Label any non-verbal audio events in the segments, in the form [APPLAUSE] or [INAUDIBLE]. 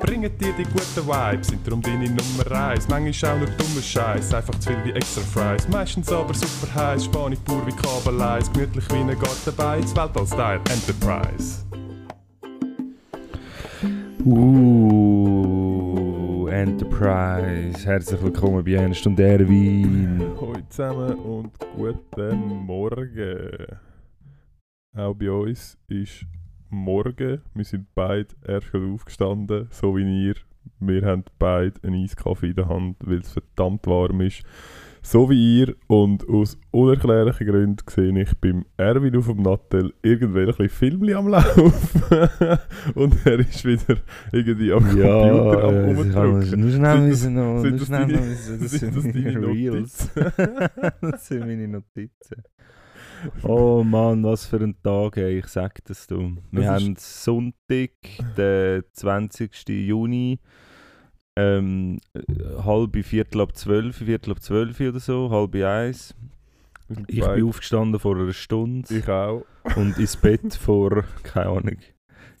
bringen dir die guten Vibes, sind darum deine Nummer 1. Manchmal auch nur dummer Scheiß, einfach zu viel wie extra Fries. Meistens aber super heiß, Spanisch pur wie Kabeleis, gemütlich wie ein Gartenbeiz, Weltall-Style Enterprise. Uh, Enterprise. Herzlich willkommen bei einer Stunde Erwin. Hallo zusammen und guten Morgen. Auch bei uns ist morgen. Wir sind beide erst aufgestanden, so wie ihr. Wir haben beide einen Eiskaffee in der Hand, weil es verdammt warm ist. So wie ihr. Und aus unerklärlichen Gründen sehe ich beim Erwin auf dem Nattel irgendwelche Filmchen am Laufen. [LAUGHS] und er ist wieder irgendwie am Computer am äh, Rumdrücken. Nur schnell müssen noch. sind Nur das schnell deine- müssen. Das sind das sind deine meine Reels. [LAUGHS] das sind meine Notizen. Oh Mann, was für ein Tag, ey. ich sag das du. Wir Das haben Sonntag, den 20. Juni, ähm, äh, halb Viertel ab zwölf, Viertel ab zwölf oder so, halb eins. Ich bin aufgestanden vor einer Stunde Ich auch. und ins Bett vor, keine Ahnung,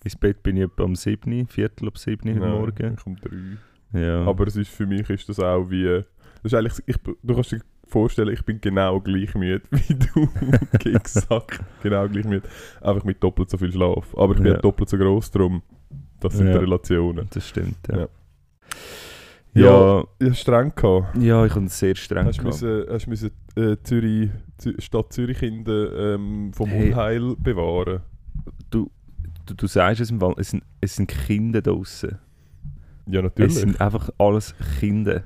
ins Bett bin ich etwa am 7, Viertel ab 7 heute Ja, Morgen. Ich um drei. Ja. Aber es ist, für mich ist das auch wie... Das ist eigentlich, ich, du kannst vorstellen, ich bin genau gleich müde [LAUGHS] wie du. [LAUGHS] Exakt. genau gleich müde. Einfach mit doppelt so viel Schlaf. Aber ich bin Ja. doppelt so groß, darum... Das sind Ja. die Relationen. das stimmt, ja. Ja. Ja, streng gehabt. ja, ich habe sehr streng Hast du gehabt. müssen, hast du müssen äh, Zürich, Zü Stadt Zürich Kinder ähm, vom Hey. Unheil bewahren? Du, du sagst es im Fall, es sind, es sind Kinder draußen. Ja, natürlich. Es sind einfach alles Kinder.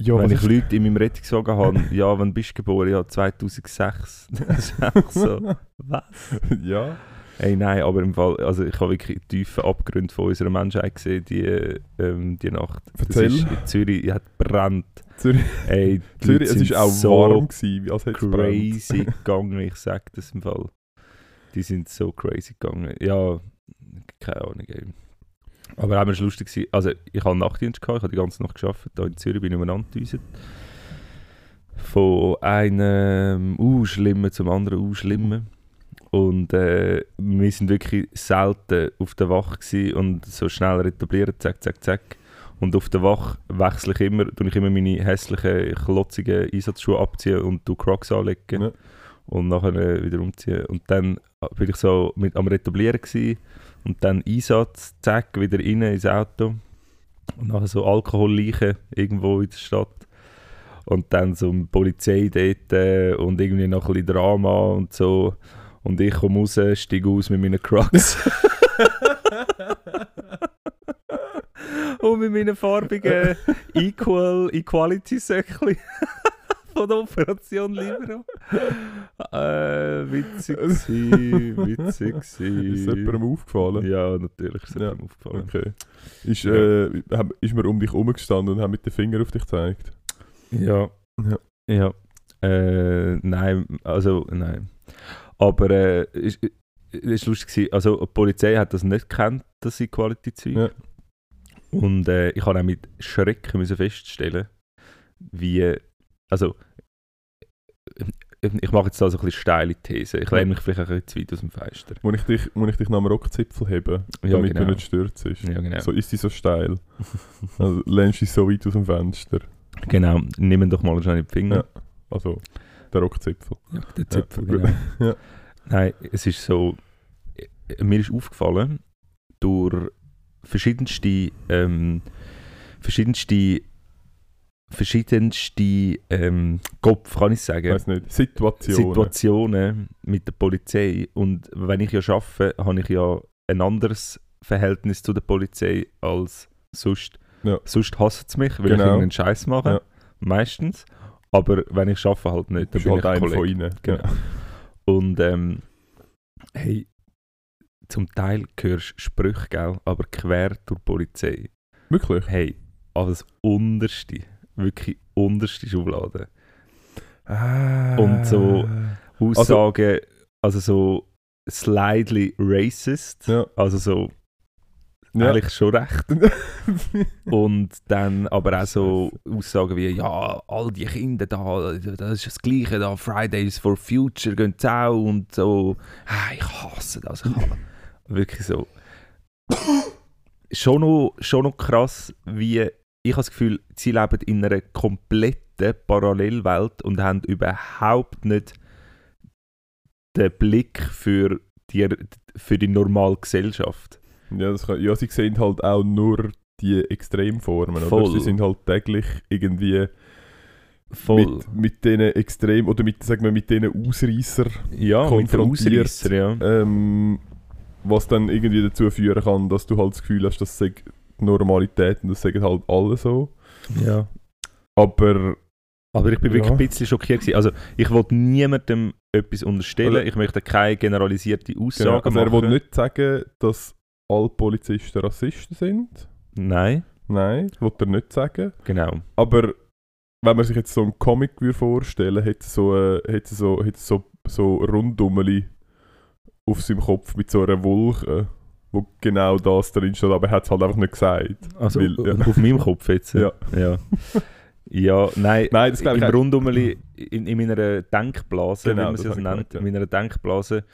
Ja, Wenn ich Leute in meinem Rettungswagen habe, [LAUGHS] ja, wann bist du geboren? Ja, 2006. [LAUGHS] Das ist einfach so. Was? [LAUGHS] ja. Ey, nein, aber im Fall, also ich habe wirklich tiefe Abgründe von unserer Menschheit gesehen, die, ähm, die Nacht. Erzähl. Ist in Zürich hat brennt. Zürich, Ey, die Zürich es ist auch so warm gewesen, als hätte es brennt. crazy gegangen, ich sag das im Fall. Die sind so crazy gegangen. Ja, keine Ahnung. Ey. Aber auch war lustig. gewesen. Also, ich hatte Nachtdienst, gehabt, ich habe die ganze Nacht gearbeitet. Hier in Zürich bin ich umeinander. Von einem uh, schlimmen zum anderen uh, schlimmen. Und äh, wir sind wirklich selten auf der Wache und so schnell retabliert, zack, zack, zack. Und auf der Wache wechsle ich immer, tue ich immer meine hässlichen, klotzigen Einsatzschuhe abziehen und du Crocs anlegen. Ja. Und nachher äh, wieder umziehen. Und dann bin ich so mit, am Retablieren gewesen, und dann Einsatz, zack, wieder rein ins Auto. Und nachher so Alkoholleichen irgendwo in der Stadt. Und dann so eine Polizei dort äh, und irgendwie noch ein bisschen Drama und so. Und ich komme raus, steige aus mit meinen Crocs. [LAUGHS] und mit meinen farbigen [LAUGHS] Equal Equality Söckchen von der Operation Libero. Äh, witzig [LAUGHS] gsi, witzig gsi. Ist jemandem aufgefallen? Ja, natürlich ist es Ja, aufgefallen. Okay. Ist, äh, haben- ist man um dich herumgestanden und hat mit dem Finger auf dich gezeigt? Ja. Ja. Ja. Äh, nein, also nein. Aber äh, ist, ist lustig gewesen. Also die Polizei hat das nicht gekannt, das sind Quality-Zeug. Ja. Und äh, ich habe auch mit Schrecken müssen feststellen, wie, also ich mache jetzt da so ein bisschen steile These. Ich lehne mich vielleicht ein bisschen zu weit aus dem Fenster. Muss ich dich, muss ich dich nach dem Rockzipfel heben, Ja, damit genau. du nicht stürzt? Ja, genau. So ist sie so steil. [LAUGHS] Also lehnst dich so weit aus dem Fenster. Genau, nimm doch mal schnell in die Finger. Ja. Also der Rockzipfel. Ja, der Zipfel, Ja, genau. [LAUGHS] Ja. Nein, es ist so, äh, mir ist aufgefallen, durch verschiedenste, ähm, verschiedenste verschiedenste ähm, Kopf, kann ich sagen, weiß nicht, Situationen. Situationen mit der Polizei. Und wenn ich ja arbeite, habe ich ja ein anderes Verhältnis zu der Polizei als sonst. Ja. Sonst hasst es mich, weil ich Genau. irgendeinen Scheiß mache. Ja. Meistens. Aber wenn ich arbeite, halt nicht. Dann bin halt ich einer von ihnen. Genau. Und ähm, hey, zum Teil hörst du Sprüche, gell, aber quer durch die Polizei. Wirklich? Hey, alles unterste, wirklich unterste Schublade. Ah. Und so- Aussagen, also, so slightly racist, Ja. also so Ja. eigentlich schon recht. [LAUGHS] Und dann aber auch so Aussagen wie, ja, all die Kinder da, das ist das Gleiche da, Fridays for Future gehen auch und so. Ah, ich hasse das. Ich hasse. Wirklich so. [LAUGHS] schon, noch, schon noch krass, wie ich habe das Gefühl, sie leben in einer kompletten Parallelwelt und haben überhaupt nicht den Blick für die, für die normale Gesellschaft. ja, das kann, ja, sie sehen halt auch nur die Extremformen. Voll. Oder? Sie sind halt täglich irgendwie Voll. mit, mit diesen Extrem oder mit, sagen wir, mit diesen Ausreißer, ja, mit den konfrontiert. Ausreisser, ja. ähm, was dann irgendwie dazu führen kann, dass du halt das Gefühl hast, das sei die Normalität und das sagen halt alle so. ja. Aber Aber ich bin wirklich Ja. ein bisschen schockiert. Gewesen. Also, ich wollte niemandem etwas unterstellen. Also- ich möchte keine generalisierte Aussage genau, also er machen. will nicht sagen, dass alle Polizisten Rassisten sind. Nein, Nein, das will er nicht sagen. genau. Aber wenn man sich jetzt so einen Comic würde vorstellen hätte er so, äh, hätte er so, hätte er so, so Rundummeli auf seinem Kopf mit so einer Wolke, wo genau das drin steht, aber er hat es halt einfach nicht gesagt. Also, Weil, ja. auf meinem Kopf jetzt. Ja. Ja, ja nein. [LAUGHS] Nein, das glaube Im. Rundumeli, in, in meiner Denkblase, Genau, wie man sie das nennt, in meiner Denkblase,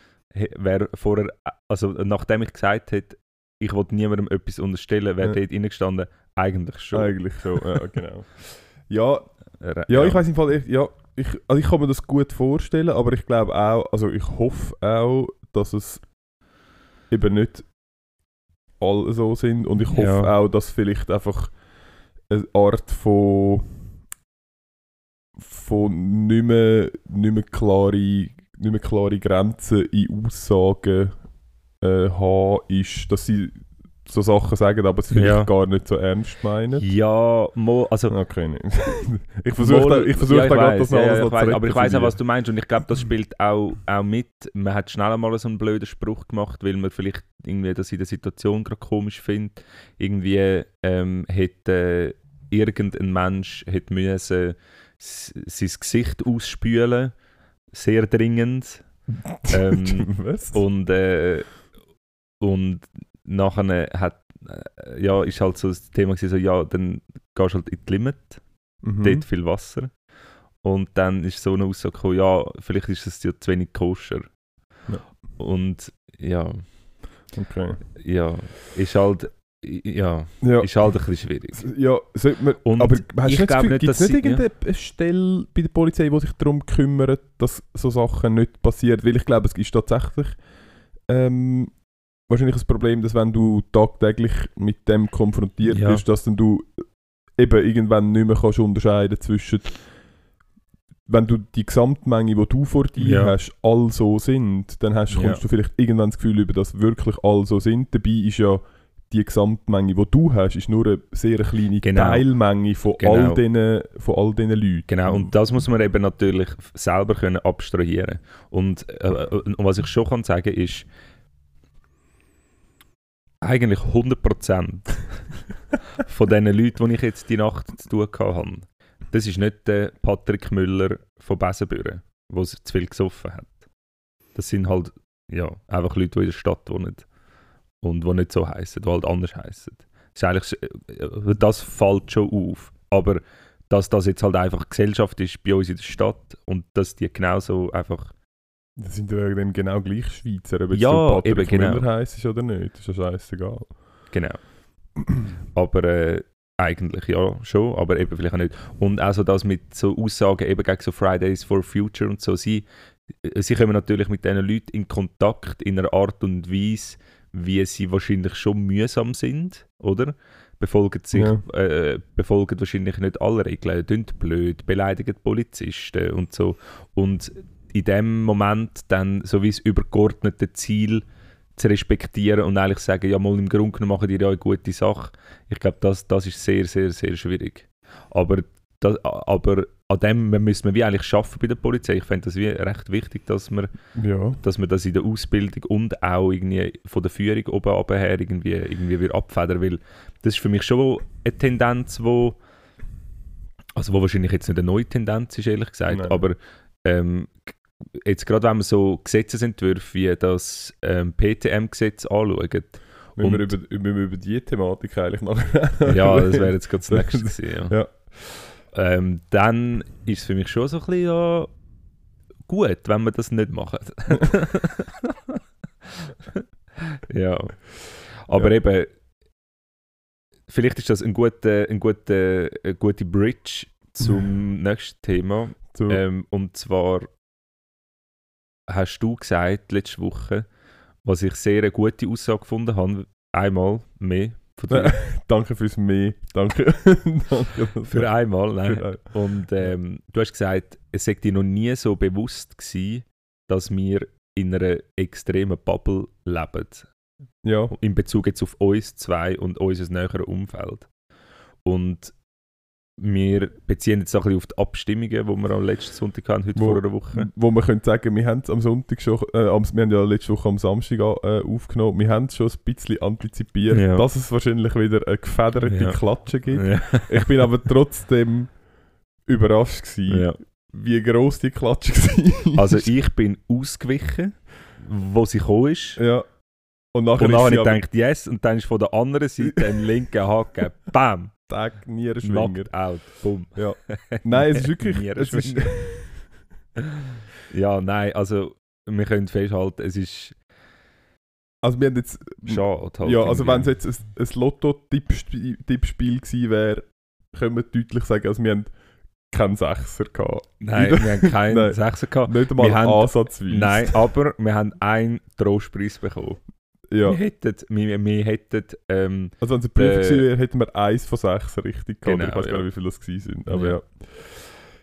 wäre vorher, also nachdem ich gesagt hätte, ich wollte niemandem etwas unterstellen, wäre Ja. dort reingestanden, eigentlich schon. Eigentlich schon, ja, genau. [LAUGHS] Ja, Äh, ja, ich weiß im Fall, ja, ich, also ich kann mir das gut vorstellen, aber ich glaube auch, also ich hoffe auch, dass es eben nicht alle so sind und ich hoffe Ja. auch, dass vielleicht einfach eine Art von von nicht mehr, nicht mehr, klare, nicht mehr klare Grenzen in Aussagen äh, haben ist, dass sie so Sachen sagen, aber es vielleicht Ja. gar nicht so ernst meinen. Ja, mo, also Okay, nicht. [LAUGHS] ich versuche da, ich versuch Ja, da gerade das ja, alles ja, noch ich zu Aber ich weiß auch, was du meinst und ich glaube, das spielt auch, auch mit. Man hat schnell einmal so einen blöden Spruch gemacht, weil man vielleicht irgendwie das in der Situation gerade komisch findet. Irgendwie ähm, hätte irgendein Mensch hätte müssen sein Gesicht ausspülen, sehr dringend. [LAUGHS] ähm, Was? und, äh, und nachher hat, äh, ja, ist halt so das Thema gewesen, so, ja, dann gehst du halt in die Limit Mhm. dort viel Wasser. Und dann ist so eine Aussage gekommen, ja, vielleicht ist es ja zu wenig koscher. Ja. Und ja, Okay. ja, ist halt, ja, Ja, ist halt ein bisschen schwierig. ja sollte man, Und aber hast du ich glaube nicht, gibt es dass nicht irgendeine Stelle bei der Polizei, die sich darum kümmert, dass so Sachen nicht passieren? Weil ich glaube, es ist tatsächlich ähm, wahrscheinlich ein Problem, dass wenn du tagtäglich mit dem konfrontiert Ja. bist, dass dann du eben irgendwann nicht mehr kannst unterscheiden zwischen wenn du die Gesamtmenge, die du vor dir Ja. hast, all so sind, dann hast, kommst Ja. du vielleicht irgendwann das Gefühl über, dass wirklich all so sind. Dabei ist ja die Gesamtmenge, die du hast, ist nur eine sehr kleine Genau. Teilmenge von, Genau. all diesen, von all diesen Leuten. Genau, und das muss man eben natürlich selber können abstrahieren. Und, äh, äh, und was ich schon kann sagen ist, eigentlich 100% [LAUGHS] von diesen Leuten, die ich jetzt die Nacht zu tun hatte, das ist nicht der Patrick Müller von Besenbüren, der zu viel gesoffen hat. Das sind halt ja, einfach Leute, die in der Stadt wohnen und die nicht so heißen, die halt anders heißen. Das, ist eigentlich, äh, das fällt schon auf. Aber dass das jetzt halt einfach Gesellschaft ist bei uns in der Stadt und dass die genauso einfach. Das sind ja dann genau gleich Schweizer, ob jetzt Ja, so Patrick eben, genau. Müller heisst oder nicht, ist ja scheißegal. Genau. Aber äh, eigentlich ja schon, aber eben vielleicht auch nicht. Und also das mit so Aussagen eben gegen so Fridays for Future und so, sie, sie kommen natürlich mit diesen Leuten in Kontakt in einer Art und Weise, wie sie wahrscheinlich schon mühsam sind, oder? befolgen, sich, Ja. äh, befolgen wahrscheinlich nicht alle Regeln, tun blöd, beleidigen Polizisten und so. Und in dem Moment dann so wie das übergeordnete Ziel zu respektieren und eigentlich sagen, ja mal im Grunde genommen machen die ja eine gute Sache. Ich glaube, das, das ist sehr, sehr, sehr schwierig. Aber, das, aber an dem müssen wir wie eigentlich schaffen bei der Polizei. Ich finde das wie recht wichtig, dass wir Ja. dass man das in der Ausbildung und auch irgendwie von der Führung oben runter her irgendwie, irgendwie wieder abfedern weil das ist für mich schon eine Tendenz, wo also wo wahrscheinlich jetzt nicht eine neue Tendenz ist, ehrlich gesagt, Nein. aber ähm, jetzt gerade wenn man so Gesetzesentwürfe wie das ähm, PTM-Gesetz anschaut, Müssen wir, über, müssen wir über die Thematik eigentlich nachher [LAUGHS] ja, das wäre jetzt gerade das nächste gewesen, ja. Ja. Ähm, dann ist es für mich schon so ein bisschen ja, gut, wenn wir das nicht machen. [LAUGHS] ja. Aber Ja. eben, vielleicht ist das ein guter, ein guter, eine gute Bridge zum [LAUGHS] nächsten Thema. So, Ähm, und zwar hast du gesagt letzte Woche, was ich sehr eine gute Aussage gefunden habe, einmal mehr von dir. [LAUGHS] danke fürs Mehr. Danke. [LAUGHS] danke Für einmal, nein. Für ein- Und ähm, du hast gesagt, es sei dir noch nie so bewusst gewesen, dass wir in einer extremen Bubble leben. Ja, In Bezug jetzt auf uns zwei und unser näheres Umfeld. Und wir beziehen jetzt auch ein bisschen auf die Abstimmungen, die wir am letzten Sonntag hatten, heute Wo- vor einer Woche. wo man könnte sagen, wir haben es am Sonntag schon, äh, am, wir haben ja letzte Woche am Samstag äh, aufgenommen, wir haben es schon ein bisschen antizipiert, Ja. dass es wahrscheinlich wieder eine gefederte Ja. Klatsche gibt. Ja. Ich bin aber trotzdem überrascht gewesen, wie gross die Klatsche [LAUGHS] war. Also ich bin ausgewichen, wo sie gekommen ist. ja. Und nachher Und ist ich gedacht, yes, und dann ist von der anderen Seite ein linker Haken. Bam! Tag Nierenschwinger. Knocked out. Bumm. Ja. Nein, es ist wirklich... [LAUGHS] Es ist, [LAUGHS] ja, nein, also wir können festhalten, es ist also wir haben jetzt... schade. Halt Ja, also wenn es jetzt ein, ein Lotto-Tippspiel gewesen wäre, können wir deutlich sagen, also wir haben keinen Sechser gehabt. Nein, wir haben keinen. [LAUGHS] Sechser gehabt. Nicht einmal Wir haben- ansatzweise. Nein, aber wir haben einen Trostpreis bekommen. Ja. Wir hätten, wir, wir hätten ähm, Also wenn es eine Prüfung Äh, wäre, hätten wir eins von sechs richtig gehabt. Genau, ich weiß gar ja. nicht, wie viele das gewesen sind. Aber Ja. ja.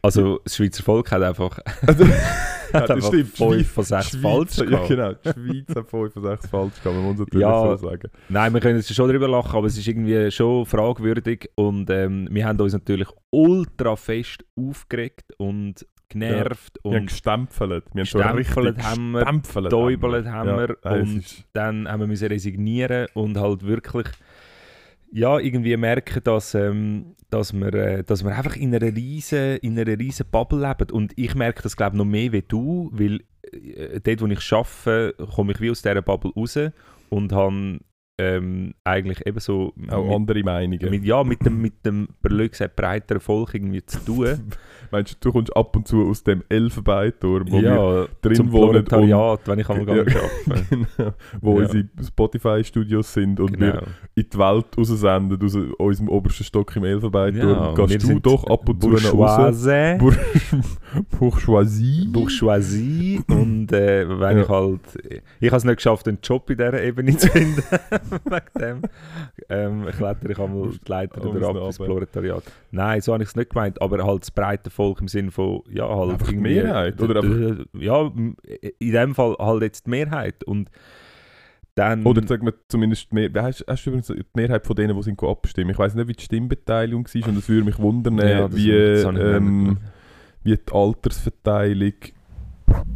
also das Schweizer Volk hat einfach, Also, [LAUGHS] hat das einfach stimmt. fünf Schweiz- von sechs Schweiz- falsch Ja, gehabt. genau. Die Schweiz hat 5 von 6 falsch gehabt, man muss natürlich Ja. so sagen. Nein, wir können jetzt schon darüber lachen, aber es ist irgendwie schon fragwürdig und ähm, wir haben uns natürlich ultra fest aufgeregt und genervt haben und gestempelt. Wir haben so Gestempelt richtig haben wir, gestempelt haben Ja, wir es und ist- dann haben wir müssen resignieren und halt wirklich ja, irgendwie merken, dass, ähm, dass, wir, äh, dass wir einfach in einer riesen, in einer riesen Bubble leben. Und ich merke das, glaube ich, noch mehr wie du, weil äh, dort, wo ich arbeite, komme ich wie aus dieser Bubble raus und habe ähm, eigentlich eben so Auch mit, andere Meinungen. mit, ja, mit dem, mit dem blöd gesagt, breiteren Volk irgendwie zu tun. [LAUGHS] Meinst du, du kommst ab und zu aus dem Elfenbeinturm, wo wir ja, drin zum wohnen und wenn ich einmal [LAUGHS] Ja. arbeite. [LAUGHS] genau, wo Ja. unsere Spotify-Studios sind und wir Genau. in die Welt raussenden, aus unserem obersten Stock im Elfenbeinturm. Ja, wir Gehst du doch ab und zu nach raus. Bourgeoisie. Bour Bourgeoisie. Bourgeoisie und äh, wenn Ja. ich halt ich habe es nicht geschafft einen Job in dieser Ebene zu finden [LAUGHS] wegen dem ähm, klettere ich einmal die Leiter wieder ab ins. Proletariat nein so habe ich es nicht gemeint aber halt das breite Volk im Sinne von ja halt Einfach die Mehrheit, oder d- ja in dem Fall halt jetzt die Mehrheit und dann Oder sagen wir zumindest, die Mehr hast, hast du übrigens die Mehrheit von denen, die sind abstimmen? Ich weiß nicht, wie die Stimmbeteiligung war und es würde mich wundern, Ja, das- wie, ähm, wie die Altersverteilung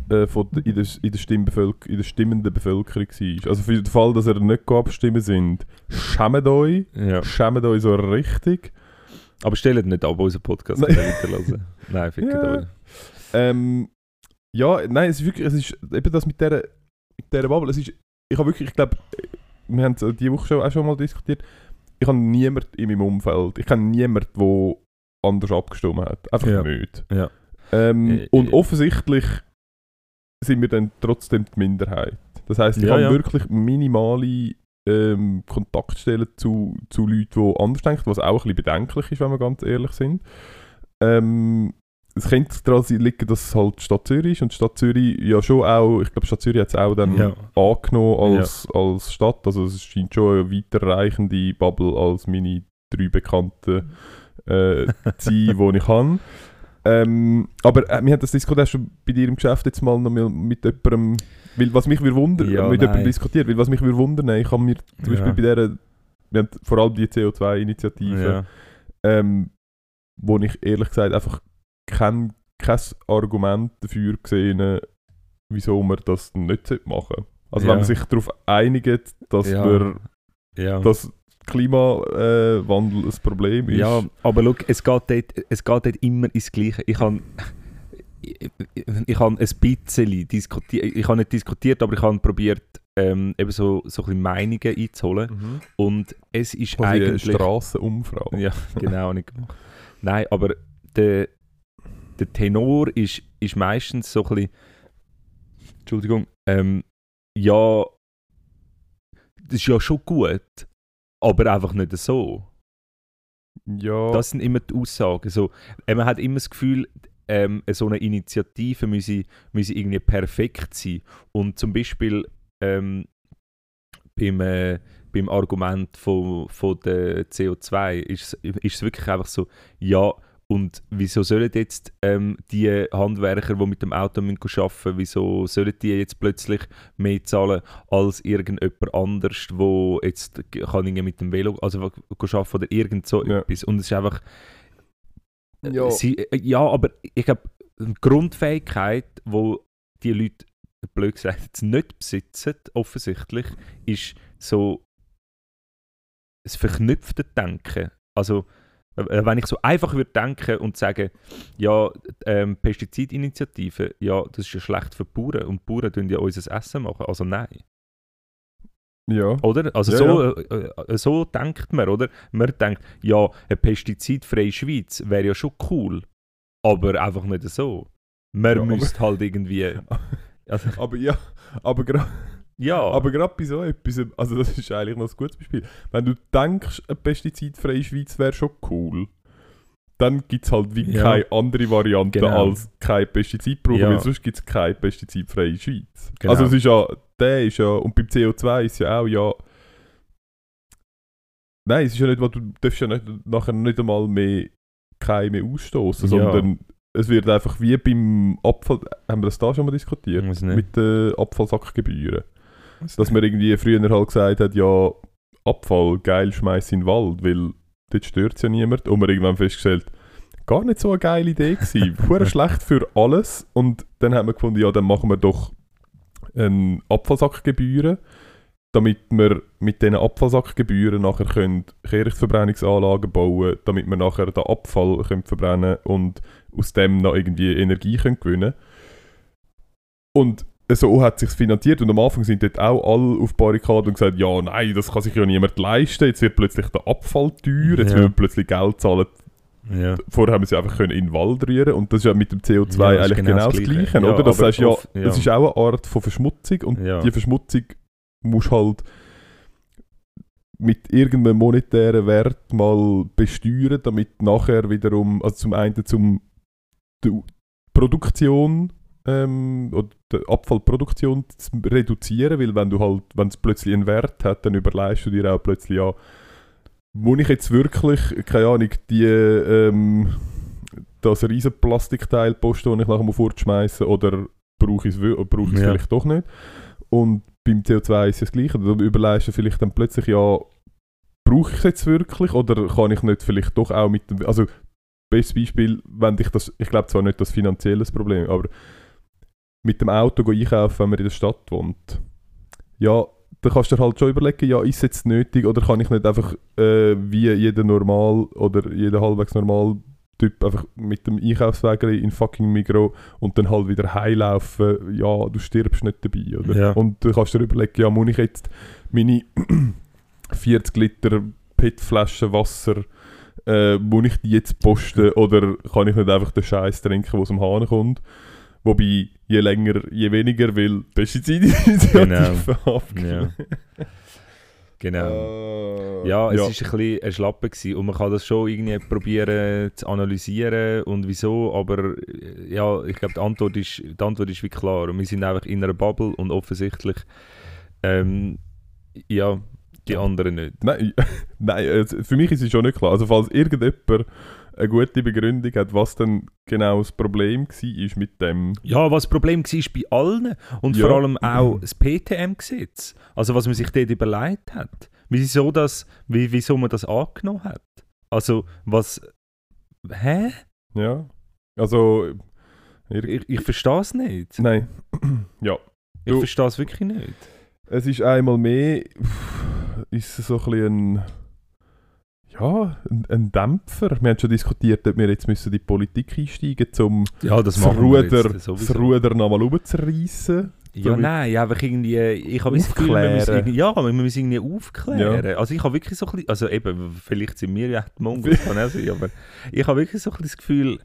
äh, von in, der, in, der Stimmbevölker in der stimmenden Bevölkerung war. Also für den Fall, dass ihr nicht abstimmen sind, schämt euch, ja. schämt euch so richtig. aber stellt nicht ab unseren Podcast weiterlassen nein fickt Ja. euch Ähm, ja, nein, es ist wirklich, es ist eben das mit dieser, mit dieser Bubble, es ist, ich habe wirklich, ich glaube, wir haben es diese Woche schon, auch schon mal diskutiert, ich habe niemanden in meinem Umfeld, ich kenne niemanden, der anders abgestimmt hat. Einfach Ja. nicht. Ja. Ähm, Äh, und äh. offensichtlich sind wir dann trotzdem die Minderheit. Das heisst, ich Ja, habe ja. wirklich minimale ähm, Kontaktstellen zu, zu Leuten, die anders denken, was auch ein bisschen bedenklich ist, wenn wir ganz ehrlich sind. Ähm, es könnte daran liegen, dass es halt die Stadt Zürich ist und die Stadt Zürich ja schon auch, ich glaube, Stadt Zürich hat es auch dann Ja. angenommen als, als Stadt. Also es scheint schon eine weiterreichende Bubble als meine drei Bekannten äh, zu sein, [LAUGHS] die ich habe. Ähm, aber äh, wir haben das diskutiert schon bei dir im Geschäft jetzt mal noch mit jemandem, weil was mich würde wundern, Ja, mit jemandem diskutiert, weil was mich würde wundern, ich habe mir zum Beispiel Ja. bei dieser, wir haben vor allem die CO2-Initiative, Ja. ähm, wo ich ehrlich gesagt einfach kein, kein Argument dafür gesehen wieso man das nicht machen sollte. Also wenn man sich darauf einigt, dass, wir, dass Klimawandel ein Problem ist. Ja, aber schau, es geht dort, es geht dort immer ins Gleiche. Ich habe ich, ich habe ein bisschen diskutiert, ich habe nicht diskutiert, aber ich habe probiert, ähm, eben so, so ein bisschen Meinungen einzuholen. Mhm. Und es ist eine eigentlich... Strassenumfrage. Ja, [LAUGHS] genau, nicht gemacht. Nein, aber der, der Tenor ist, ist meistens so ein bisschen... Entschuldigung. Ähm, ja, das ist ja schon gut, aber einfach nicht so. Ja. Das sind immer die Aussagen. So, äh, man hat immer das Gefühl, ähm, so eine Initiative müsse, müsse irgendwie perfekt sein. Und zum Beispiel ähm, beim, äh, beim Argument von, von der CO2 ist, es- ist es wirklich einfach so, ja, und wieso sollen jetzt ähm, die Handwerker, die mit dem Auto müssen arbeiten wieso sollen die jetzt plötzlich mehr zahlen als irgendjemand anders, wo jetzt kann mit dem Velo also arbeiten oder irgend so Ja. etwas. Und es ist einfach Ja. Sie, äh, ja, aber ich glaube, eine Grundfähigkeit, wo die Leute, blöd gesagt, jetzt nicht besitzen, offensichtlich, ist so das verknüpfte Denken. Also, äh, wenn ich so einfach würde denken und sagen, ja, ähm, Pestizidinitiative, ja, das ist ja schlecht für die Bauern und die Bauern tun ja unser Essen machen. Also nein. ja. Oder? Also Ja, so, Äh, äh, so denkt man, oder? Man denkt, ja, eine pestizidfreie Schweiz wäre ja schon cool, aber einfach nicht so. Man Ja, müsste halt irgendwie... [LAUGHS] Also, Aber ja, aber gerade ja, aber grad bei so etwas, also das ist eigentlich noch ein gutes Beispiel. Wenn du denkst, eine pestizidfreie Schweiz wäre schon cool, dann gibt es halt wie Ja. keine andere Variante Genau. als kein Pestizid brauchen, Ja. weil sonst gibt es keine pestizidfreie Schweiz. Genau. Also es ist ja, der ist ja, und beim CO2 ist ja auch ja, nein, es ist ja nicht, weil du darfst ja nicht, nachher nicht einmal mehr Keime ausstoßen, Ja. sondern es wird einfach wie beim Abfall, haben wir das da schon mal diskutiert? Mit den Abfallsackgebühren. Dass man irgendwie früher halt gesagt hat, ja, Abfall, geil, schmeiß in den Wald, weil dort stört ja niemand. Und man irgendwann festgestellt, gar nicht so eine geile Idee gewesen. [LAUGHS] Hure schlecht für alles. Und dann haben wir gefunden, ja, dann machen wir doch eine Abfallsackgebühren, damit wir mit diesen Abfallsackgebühren nachher können Kehrichtverbrennungsanlagen bauen damit wir nachher den Abfall können verbrennen und aus dem noch irgendwie Energie können gewinnen Und so hat es sich finanziert und am Anfang sind dort auch alle auf Barrikaden und gesagt, ja nein, das kann sich ja niemand leisten, jetzt wird plötzlich der Abfall teuer, jetzt Ja. man plötzlich Geld zahlen. ja. Vorher haben wir sie einfach können in den Wald rühren und das ist ja mit dem CO2 Ja, eigentlich genau genau das Gleiche. Gleiche, Ja, oder? Das heißt ja, auf- das ist auch eine Art von Verschmutzung und die Verschmutzung musst halt mit irgendeinem monetären Wert mal besteuern, damit nachher wiederum, also zum einen zum die Produktion ähm, oder die Abfallproduktion zu reduzieren, weil wenn du halt, wenn es plötzlich einen Wert hat, dann überlegst du dir auch plötzlich, ja, muss ich jetzt wirklich, keine Ahnung, die, ähm, das riesen Plastikteil posten, das ich nachher muss fortschmeißen oder brauche ich es ich es Ja. vielleicht doch nicht. Und beim CO2 ist es das Gleiche. Du überlegst dir vielleicht dann plötzlich, ja, brauche ich es jetzt wirklich oder kann ich nicht vielleicht doch auch mit dem, also bestes Beispiel, wenn dich das, ich glaube zwar nicht das finanzielle Problem, aber mit dem Auto einkaufen, wenn man in der Stadt wohnt. Ja, dann kannst du dir halt schon überlegen, ja, ist es jetzt nötig oder kann ich nicht einfach äh, wie jeder normal oder jeder halbwegs normal Typ einfach mit dem Einkaufswagen in fucking Migro und dann halt wieder heilaufen, ja, du stirbst nicht dabei, oder? Ja. Und du kannst dir überlegen, ja, muss ich jetzt meine [CLEARS THROAT] 40 Liter PET-Flaschen Wasser, äh, muss ich die jetzt posten oder kann ich nicht einfach den Scheiß trinken, der aus dem Hahn kommt? Wobei, je länger, je weniger, weil Pestizide Genau. Ja. [LAUGHS] Genau. Äh, Ja, es war ein bisschen ein Schlappe gewesen und man kann das schon irgendwie probieren zu analysieren und wieso, aber äh, ja, ich glaube, die Antwort ist, die Antwort ist wie klar. Und wir sind einfach in einer Bubble und offensichtlich, ähm, ja, die anderen nicht. Nein, [LAUGHS] nein für mich ist es schon nicht klar. Also falls irgendjemand eine gute Begründung hat, was denn genau das Problem war mit dem... Ja, was das Problem war bei allen und Ja. vor allem auch das PTM-Gesetz. Also was man sich dort überlegt hat. Wieso, das, wie, wieso man das angenommen hat. Also was... Hä? Ja, also... Ich, ich verstehe es nicht. Nein, [CLEARS THROAT] ja. Ich verstehe es wirklich nicht. Es ist einmal mehr... Ist es so ein bisschen ein... Ja, ein, ein Dämpfer. Wir haben schon diskutiert, ob wir jetzt müssen in die Politik einsteigen müssen, um Ja, das das, Ruder, jetzt das Ruder nochmal rumzureissen. Ja, damit- nein, einfach irgendwie, ich habe das Gefühl, wir müssen ja, wir müssen irgendwie aufklären. Also ich habe wirklich so ein bisschen, also eben, vielleicht sind wir ja echt Mongol, [LAUGHS] kann auch sein, aber ich habe wirklich so ein bisschen das Gefühl,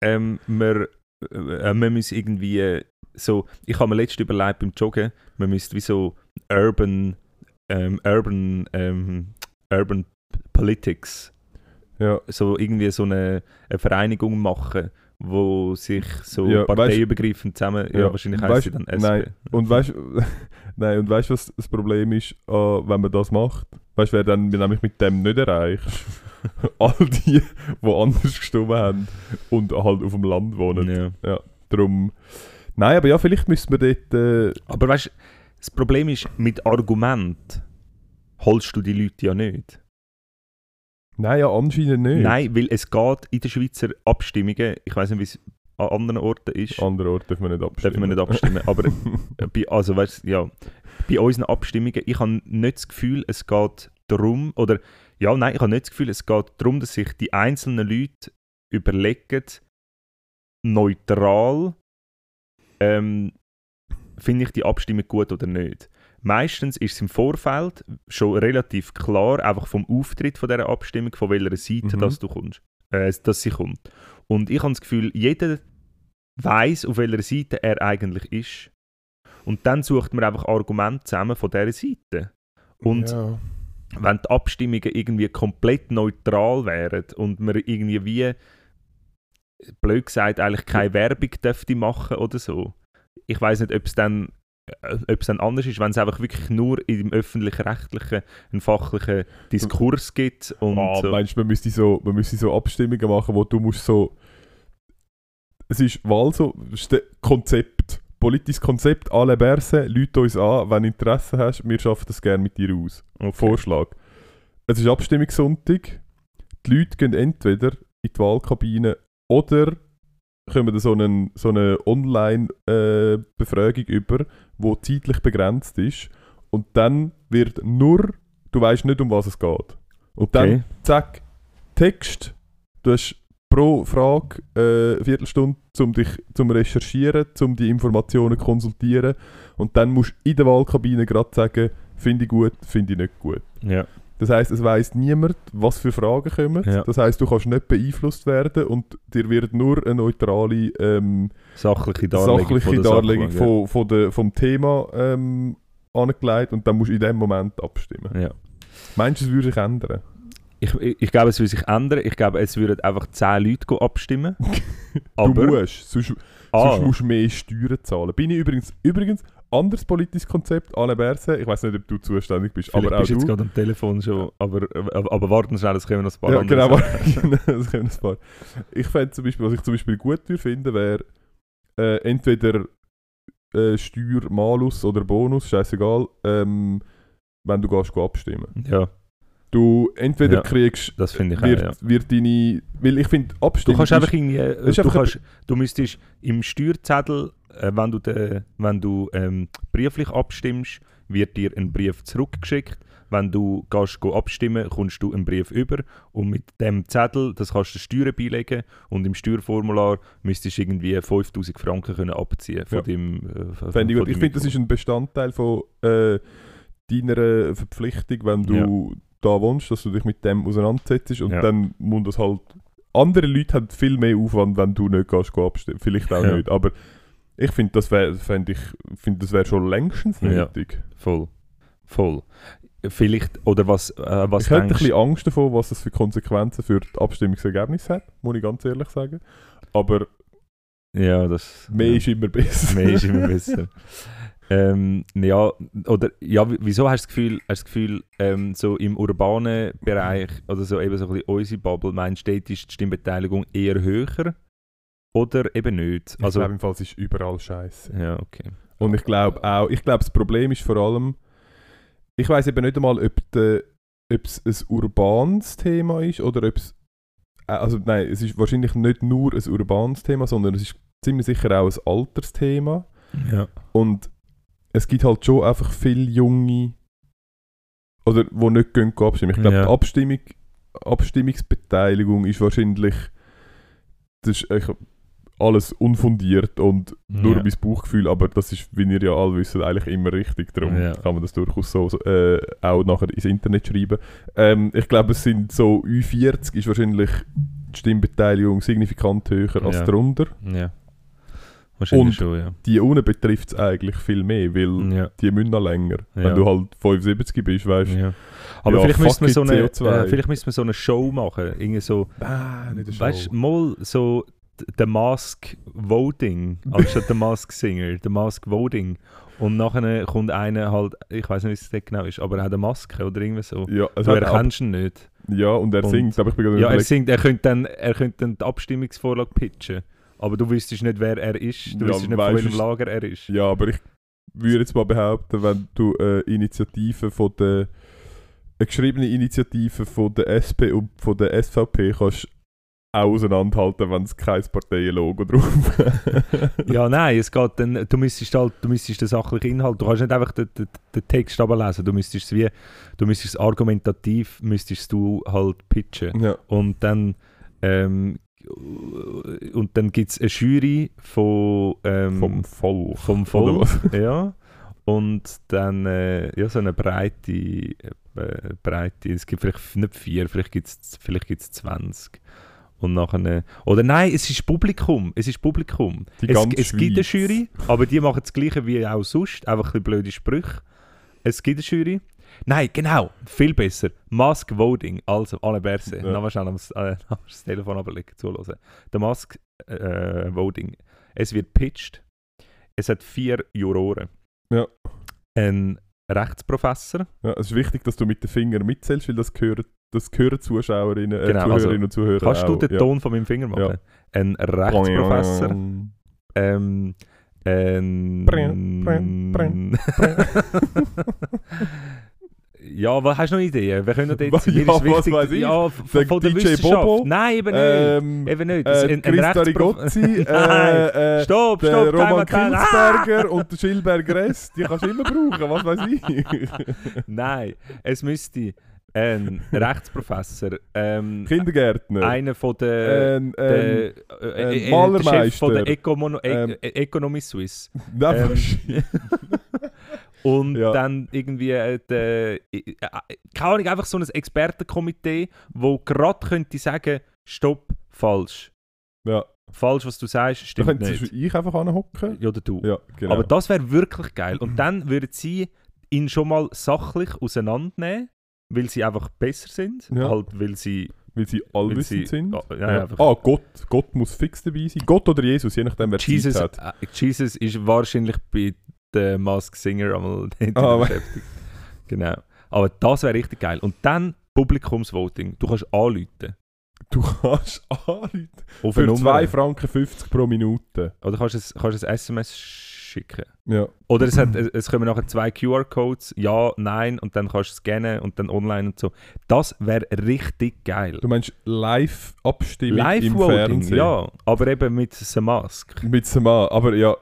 ähm, wir, äh, wir müssen irgendwie so, ich habe mir letztens überlegt beim Joggen, man müsste wie so Urban, ähm, Urban, ähm, Urban Politics, Ja, so irgendwie so eine, eine Vereinigung machen, wo sich so Ja, weißt- parteiübergreifend zusammen, ja, Ja, wahrscheinlich weißt- heisst sie dann SP. nein, Und weißt [LAUGHS] Nein, und weißt du, was das Problem ist, äh, wenn man das macht? Weißt du, wer dann nämlich mit dem nicht erreicht? [LAUGHS] All die, die anders gestimmt haben und halt auf dem Land wohnen. Ja. Drum. Nein, aber ja, vielleicht müssen wir dort. Äh, Aber weißt du, das Problem ist, mit Argument holst du die Leute ja nicht. nein, ja, anscheinend nicht. Nein, weil es geht in den Schweizer Abstimmungen, ich weiß nicht, wie es an anderen Orten ist, Andere Orte dürfen wir nicht abstimmen. dürfen wir nicht abstimmen, aber [LAUGHS] bei, also, weißt, ja, bei unseren Abstimmungen, ich habe nicht das Gefühl, es geht darum, oder ja, nein, ich habe nicht das Gefühl, es geht darum, dass sich die einzelnen Leute überlegen, neutral, ähm, finde ich die Abstimmung gut oder nicht. Meistens ist es im Vorfeld schon relativ klar, einfach vom Auftritt von dieser Abstimmung, von welcher Seite Mhm. dass du kommst, äh, dass sie kommt. Und ich habe das Gefühl, jeder weiß, auf welcher Seite er eigentlich ist. Und dann sucht man einfach Argumente zusammen von dieser Seite. Und ja. wenn die Abstimmungen irgendwie komplett neutral wären und man irgendwie wie, blöd gesagt, eigentlich keine Werbung dürfte machen oder so. Ich weiß nicht, ob es dann, äh, ob es dann anders ist, wenn es einfach wirklich nur im öffentlich-rechtlichen einen fachlichen Diskurs gibt und Ah, so. meinst du, man müsste, so, man müsste so Abstimmungen machen, wo du musst so... Es ist Wahl so... Konzept. Politisches Konzept, alle Berse, Leute uns an, wenn du Interesse hast, wir schaffen das gerne mit dir aus. Okay. Vorschlag. Es ist Abstimmungssonntag. Die Leute gehen entweder in die Wahlkabine oder kommen so, einen, so eine Online-Befragung über, die zeitlich begrenzt ist. Und dann wird nur, du weißt nicht, um was es geht. Und dann, Okay. zack, Text. Du hast pro Frage äh, eine Viertelstunde, um dich zum Recherchieren, um die Informationen zu konsultieren. Und dann musst du in der Wahlkabine gerade sagen, finde ich gut, finde ich nicht gut. Ja. Das heißt, es weiß niemand, was für Fragen kommen. Ja. Das heißt, du kannst nicht beeinflusst werden und dir wird nur eine neutrale, ähm, Sachliche Darlegung, sachliche von Darlegung Sachfrage, von, von der, vom Thema ähm, angelegt und dann musst du in dem Moment abstimmen. ja. Meinst du, es würde sich ändern? Ich, ich, ich glaube, es würde sich ändern. Ich glaube, es würden einfach 10 Leute abstimmen. [LAUGHS] du Aber, musst, sonst, ah, sonst musst du mehr Steuern zahlen. Bin ich übrigens, übrigens anderes politisches Konzept, Anne Berse, ich weiß nicht, ob du zuständig bist, vielleicht aber auch bist du jetzt gerade am Telefon schon, aber, aber, aber warten schnell, es kommen noch ein paar Ja, andere genau, aber- das können ein paar. Ich fände zum Beispiel, was ich zum Beispiel gut finde, wäre äh, entweder äh, Steuer, Malus oder Bonus, scheißegal, ähm, wenn du gehst, abstimmen. Ja, Du entweder Ja, kriegst, das finde ich wird, auch, ja. wird deine, weil ich finde, Du Abstimmung kannst ist- einfach irgendwie, äh, du, kannst, du müsstest im Steuerzettel, äh, wenn du, de, wenn du ähm, brieflich abstimmst, wird dir ein Brief zurückgeschickt. Wenn du gehst, go abstimmen, kommst du einen Brief über und mit dem Zettel, das kannst du Steuern beilegen und im Steuerformular müsstest du irgendwie 5000 Franken können abziehen von Ja. dem äh, von- ich. Ich finde, das ist ein Bestandteil von äh, deiner Verpflichtung, wenn du da wohnst, dass du dich mit dem auseinandersetzt und Ja. dann muss das halt... Andere Leute haben viel mehr Aufwand, wenn du nicht gehst, go abstimmen. Vielleicht auch Ja. nicht, aber ich finde, das wäre ich, find, das wär schon längstens nötig. Voll. Voll. vielleicht, oder was, äh, was ich hätte ein bisschen Angst davor, was das für Konsequenzen für die Abstimmungsergebnisse hat, muss ich ganz ehrlich sagen. Aber Ja, das... mehr ja. ist immer besser. Mehr ist immer [LAUGHS] besser. Ähm, ja, oder ja, wieso hast du das Gefühl, hast du das Gefühl ähm, so im urbanen Bereich, oder so eben so ein bisschen unsere Bubble, meinst du, ist die Stimmbeteiligung eher höher oder eben nicht? Ich Also, glaube, im Fall es ist überall scheiße. ja, okay. Und ich glaube auch, ich glaube, das Problem ist vor allem, ich weiß eben nicht einmal, ob de, ob es ein urbanes Thema ist oder ob es, äh, also nein, es ist wahrscheinlich nicht nur ein urbanes Thema, sondern es ist ziemlich sicher auch ein Altersthema. Ja. Und es gibt halt schon einfach viele junge, oder die nicht gehen, gehen abstimmen. Ich glaube, Ja. die Abstimmung, Abstimmungsbeteiligung ist wahrscheinlich, das ist alles unfundiert und nur Ja. mein Bauchgefühl, aber das ist, wie ihr ja alle wisst, eigentlich immer richtig. Darum Ja. kann man das durchaus so, äh, auch nachher ins Internet schreiben. Ähm, ich glaube, es sind so Ü40 ist wahrscheinlich die Stimmbeteiligung signifikant höher als Ja. drunter. Ja. Wahrscheinlich Und- schon, ja. Die unten betrifft es eigentlich viel mehr, weil Ja. die müssen noch länger. Ja. Wenn du halt 75 bist, weißt du. ja. Aber vielleicht, man fuck so eine, CO2. äh, vielleicht müsste man so eine Show machen. Irgendwie so, Ah, nicht eine weißt du, mal so The Mask Voting anstatt The Mask Singer, The Mask Voting. Und nachher kommt einer halt, ich weiß nicht, wie es genau ist, aber er hat eine Maske oder irgendwie so. Ja, es Du erkennst ihn nicht. ja, und er Und- singt, aber ich bin gerade Ja, er singt, er könnte dann, er könnte dann die Abstimmungsvorlage pitchen. Aber du wüsstest nicht, wer er ist. Du Ja, wüsstest nicht, von welchem Lager er ist. Ja, aber ich würde jetzt mal behaupten, wenn du äh, Initiativen von der eine geschriebene Initiative von der SP und von der SVP kannst auch auseinanderhalten, wenn es kein Parteienlogo drauf. Ja, nein, es geht dann, du müsstest halt, du müsstest den sachlichen Inhalt, du kannst nicht einfach den, den, den Text ablesen, du müsstest es wie, du müsstest es argumentativ, müsstest du halt pitchen. ja. Und dann, ähm, und dann gibt es eine Jury von, ähm, Vom Volk. vom Volk, [LAUGHS] ja, und dann, äh, ja, so eine breite, äh, breite, es gibt vielleicht nicht vier, vielleicht gibt es vielleicht gibt's 20. Und nachher, oder nein, es ist Publikum, es ist Publikum. Die Es, es gibt eine Schweiz. Jury, aber die machen das Gleiche wie auch sonst, einfach ein bisschen blöde Sprüche. Es gibt eine Jury. Nein, genau, viel besser. Mask Voting, also alle Berse. Ja. Ja. Noch schnell äh, [LAUGHS] das Telefon ablegen, zuhören. Der Mask äh, Voting. Es wird pitched. Es hat vier Juroren. Ja. Ein Rechtsprofessor, Ja, es ist wichtig, dass du mit den Fingern mitzählst, weil das gehören, das gehören Zuschauerinnen, äh, Genau, Zuhörerinnen also, und Zuhörer kannst auch. du den ja. Ton von meinem Finger machen? Ein Rechtsprofessor, ähm, ein... Bring, bring, bring, ja, was, hast du noch Ideen? Wir können mir ja, was weiß ich? Ja, von, Der DJ. Bobo? Nein, eben nicht. Ähm, eben nicht. Das äh, ein, ein äh, äh, stopp, der stopp, Roman out. Ah! Und der Schilberg Rest, die kannst du immer brauchen, was weiß ich. Nein, es müsste ein Rechtsprofessor, ähm, Kindergärtner, einer von der, ähm, äh, äh, äh, Malermeister. Chef von der e Ähm, äh, Economy Suisse. nein, ähm. [LAUGHS] Und Ja. dann irgendwie, äh, äh, äh, keine Ahnung, einfach so ein Expertenkomitee, wo gerade könnte sagen, stopp, falsch. ja, Falsch, was du sagst, stimmt könnte nicht. ich einfach anhocken. Ja, oder du. Ja, genau. Aber das wäre wirklich geil. Und [CLEARS THROAT] dann würden sie ihn schon mal sachlich auseinandernehmen, weil sie einfach besser sind. Ja. Halt, weil sie... weil sie allwissend sind. Ja, ja, Ja. Ah, Gott. Gott muss fix dabei sein. Gott oder Jesus, je nachdem, wer Jesus, Zeit hat. Jesus ist wahrscheinlich bei der Mask Singer einmal [LAUGHS] Ah, beschäftigt. Genau. Aber das wäre richtig geil. Und dann Publikumsvoting. Du kannst anrufen. Du kannst [LAUGHS] anrufen. Auf Für Nummer. 2 Franken 50 pro Minute. Oder kannst du ein, kannst ein SMS schicken. Ja. Oder es, hat, es- es kommen nachher zwei QR-Codes, ja, nein, und dann kannst du scannen und dann online und so. Das wäre richtig geil. Du meinst Live-Abstimmung im Live-Voting, Fernsehen? ja, aber eben mit The Mask. Mit Sama, aber ja,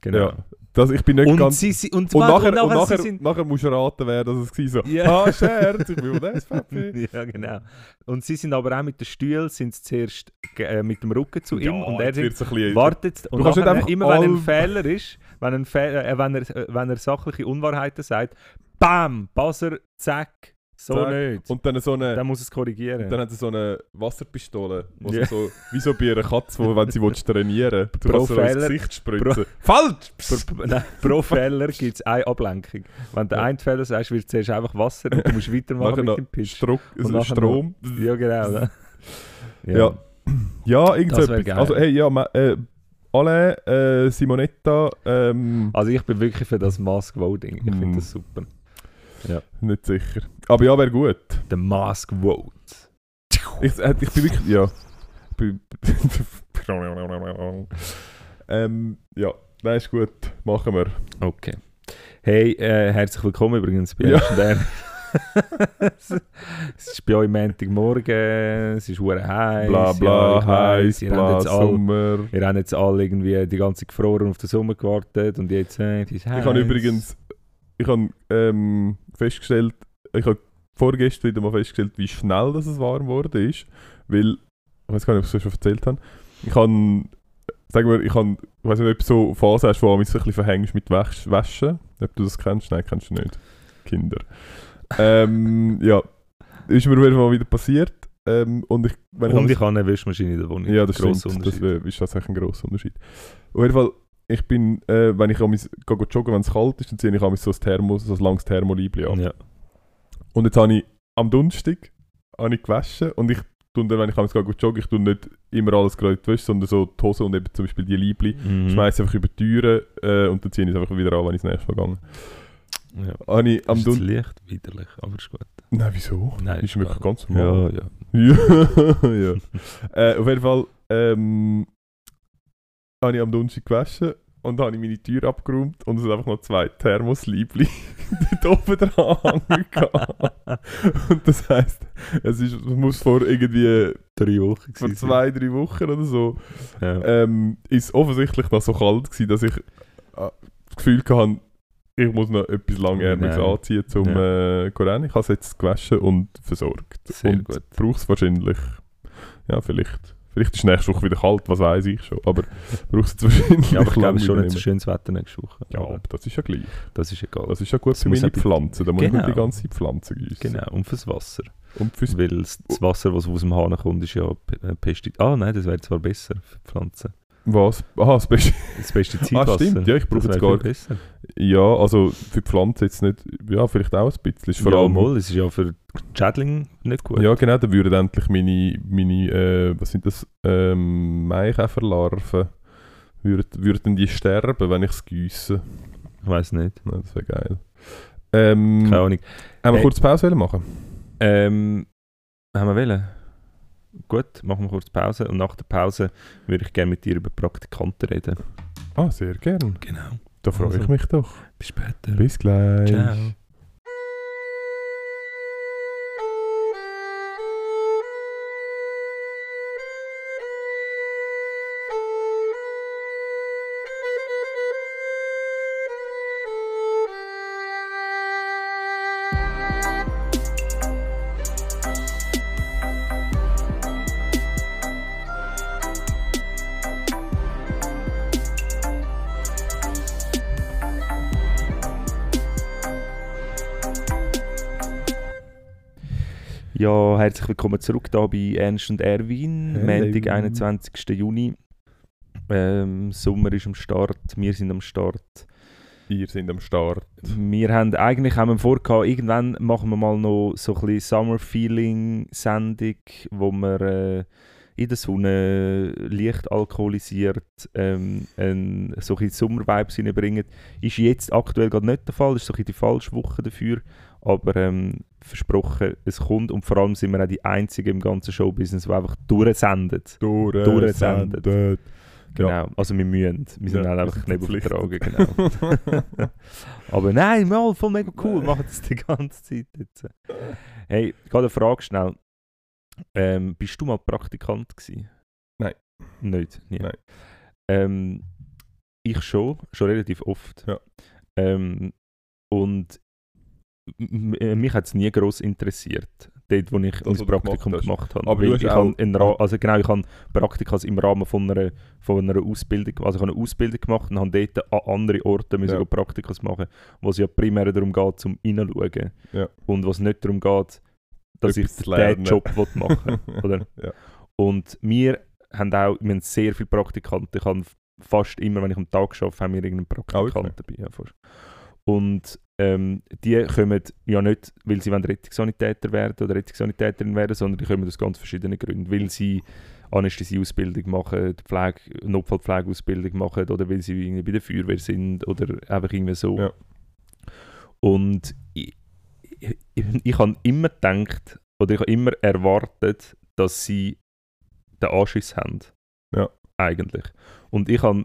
Genau. ja. Das, ich bin nicht Und, ganz... sie, sie, und, und nachher, und sie nachher, sind, nachher musst du raten, wer das war. So, Ja. ah, Scherz, ich bin der SVP. [LAUGHS] ja, genau. Und sie sind aber auch mit den Stühlen sind zuerst äh, mit dem Rücken zu ihm und er bisschen... wartet. Und nachher, einfach immer wenn ein Fehler ist, wenn, ein Fe äh, wenn, er, äh, wenn er sachliche Unwahrheiten sagt, BAM! Buzzer, zack, So zack. nicht. Und dann so eine, Dann muss es korrigieren. dann hat er so eine Wasserpistole, wo Ja. sie so, wie so bei einer Katze, wo, wenn sie willst trainieren [LAUGHS] du Pro so ins Fehler- Gesicht spritzen. Falsch! [LAUGHS] Pro, nein, pro Fehler gibt es eine Ablenkung. Wenn du Ja. einen Fehler sagst, wird zuerst einfach Wasser und du musst weitermachen mit noch dem Pitch. Stro Und also Strom. Ja, genau. [LAUGHS] Ne? Ja. Ja, irgend so Das wär etwas. geil. Also, hey, ja, ma, äh, Alain, äh, Simonetta, ähm, Also ich bin wirklich für das Mask Voting. Ich finde Mm. das super. Nicht sicher. Aber ja, wäre gut. Der Mask Vote. Ich, äh, ich bin wirklich, ja. [LAUGHS] Ähm, ja, nein, ist gut. Machen wir. Okay. Hey, äh, herzlich willkommen übrigens bei Ja. ja. es ist bei euch Montagmorgen, es ist hure heiß. Bla bla, heiß, ihr bla, jetzt all, Sommer. Ihr habt jetzt alle irgendwie die ganze gefroren auf den Sommer gewartet und jetzt äh, es ist heiß. Ich habe übrigens ich habe, ähm, festgestellt, ich habe vorgestern wieder mal festgestellt, wie schnell dass es warm geworden ist. Weil, ich weiß gar nicht, ob ich es schon erzählt habe, ich habe, sagen wir, ich habe, ich weiß nicht, ob du so Phasen hast, wo du mich so ein bisschen verhängst mit Wäsch. Ob du das kennst? Nein, kennst du nicht. Kinder. [LAUGHS] ähm, ja, ist mir auf jeden Fall wieder passiert. Ähm, und ich, wenn Und ich ich habe eine Wischmaschine in der Wohnung. ja, das stimmt. Das ist tatsächlich ein grosser Unterschied. Auf jeden Fall, ich bin, äh, wenn ich am joggen, wenn es kalt ist, dann ziehe ich am so ein Thermos, so ein langes Thermoliebli an. Ja. Und jetzt habe ich am Donnerstag habe ich gewaschen und ich tue dann, wenn ich am gehe joggen, ich tue nicht immer alles gerade in sondern so die Hose und eben zum Beispiel die Liebli. Mhm. Schmeiße einfach über die Türen äh, und dann ziehe ich es einfach wieder an, wenn ich das nächste Mal gehe. Ja. Habe ich am Ist das Licht widerlich, aber ist gut. Nein, wieso? Nein, ist ist wirklich ganz normal. Ja, ja. Ja, [LAUGHS] ja. äh, auf jeden Fall ähm, habe ich am Donnerstag gewaschen und habe ich meine Tür abgeräumt und es hat einfach noch zwei Thermosliebli [LAUGHS] dort oben dran. Und das heisst, es, ist, es muss vor irgendwie Drei Wochen vor zwei, drei Wochen oder so. Ja. ähm, ist offensichtlich noch so kalt gewesen, dass ich äh, das Gefühl hatte, ich muss noch etwas Langärmiges Nein. anziehen zum äh, Koran. Ich habe es jetzt gewaschen und versorgt. Sehr und brauche es wahrscheinlich, ja vielleicht, vielleicht ist nächste Woche wieder kalt, was weiß ich schon, aber [LAUGHS] brauche es jetzt wahrscheinlich Ja, aber ich glaube schon nicht so schönes Wetter nächste Woche. Ja, Aber das ist ja gleich. das ist egal. Das ist ja gut Das für meine Pflanzen, da muss ich nicht die Genau. ganze Zeit Pflanzen gießen. Genau, und fürs Wasser. Und fürs Weil das, Wasser, das aus dem Hahn kommt, ist ja äh, Pestizid. Ah nein, das wäre zwar besser für die Pflanzen. Was? Aha, das Beste. Das Pestizidwasser. Ah, stimmt, ja, ich brauche wäre gar besser. Ja, also für die Pflanzen jetzt nicht, ja, vielleicht auch ein bisschen. Ist vor ja, allem, mal, es ist ja für die Schädlinge nicht gut. Ja, genau, dann würden endlich meine, meine äh, was sind das, ähm, Maikäferlarven, würden, würden die sterben, wenn ich es gieße. Ich weiß nicht. Ja, das wäre geil. Ähm, Keine Ahnung. haben wir Hey. kurz Pause wollen machen? Ähm, haben wir wollen? Gut, machen wir kurz Pause und nach der Pause würde ich gerne mit dir über Praktikanten reden. Ah, sehr gern. Genau. Da freue ich Also. mich doch. Bis später. Bis gleich. Ciao. Ja, herzlich willkommen zurück hier bei Ernst und Erwin. Montag, 21. Juni. Ähm, Sommer ist am Start, wir sind am Start. Ihr seid am Start. Wir haben eigentlich haben wir vorgehabt, irgendwann machen wir mal noch so ein bisschen Summer Feeling Sendung, wo wir äh, in der Sonne leicht alkoholisiert ähm, ein, so ein Sommer-Vibes reinbringen. Ist jetzt aktuell gerade nicht der Fall, ist so ein bisschen die falsche Woche dafür, aber ähm, versprochen, es kommt und vor allem sind wir auch die Einzigen im ganzen Showbusiness, die einfach durchsendet. Durchsendet. Durchsendet. Genau, also wir müssen. Wir sind Ja, halt einfach sind Knebelvertragen, genau. [LAUGHS] Aber nein, mal voll mega cool, machen das die ganze Zeit jetzt. Hey, gerade eine Frage schnell. Ähm, bist du mal Praktikant gewesen? Nein. Nicht? Nie. Nein. Ähm, ich schon, schon relativ oft. Ja. Ähm, und mich hat es nie gross interessiert. dort, wo ich was mein Praktikum gemacht gemacht habe. Aber ich habe in Ra also genau, ich habe Praktikas im Rahmen von einer, von einer Ausbildung, also ich habe eine Ausbildung gemacht und habe dort an andere Orte müssen Ja. go Praktikas machen, wo es ja primär darum geht, zum hineinschauen. Ja. Und was nicht darum geht, dass Etwas ich den. Job will machen [LAUGHS] oder? Ja. Und wir haben auch wir haben sehr viele Praktikanten. Ich habe fast immer, wenn ich am Tag arbeite, haben wir irgendeinen Praktikant dabei. Ja. Und ähm, die kommen ja nicht, weil sie Rettungssanitäter werden oder Rettungssanitäterin werden, sondern die kommen aus ganz verschiedenen Gründen. Weil sie Anästhesieausbildung machen, Pflege, Notfallpflegeausbildung machen oder weil sie irgendwie bei der Feuerwehr sind oder einfach irgendwie so. Ja. Und ich, ich, ich habe immer gedacht, oder ich habe immer erwartet, dass sie den Anschiss haben. Ja. Eigentlich. Und ich habe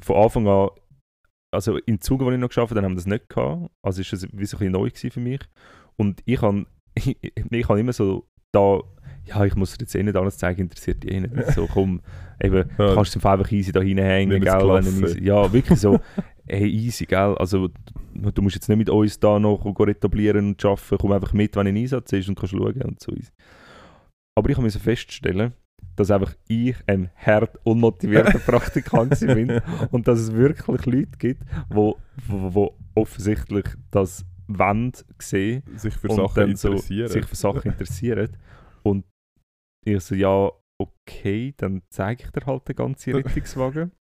von Anfang an, also im Zug, wo ich noch geschafft habe, haben wir das nicht gehabt. Also ist das wie so ein bisschen neu für mich. Und ich habe [LAUGHS] ich, ich immer so da, ja, ich muss dir jetzt eh nicht alles zeigen, interessiert dich eh nicht. So, komm, eben, Ja. kannst du einfach easy da hinhängen, gell? es du easy, ja, wirklich so, hey, easy, gell? Also, du, du musst jetzt nicht mit uns da noch etablieren und arbeiten, komm einfach mit, wenn ein Einsatz ist und kannst schauen und so. easy. Aber ich musste feststellen, dass einfach ich ein hart unmotivierter [LAUGHS] Praktikant bin und dass es wirklich Leute gibt, wo, wo, wo offensichtlich das wollen sehen sich für und Sachen dann so interessieren. sich für Sachen interessieren. Und ich so, ja, okay, dann zeige ich dir halt den ganzen [LAUGHS] Rettungswagen.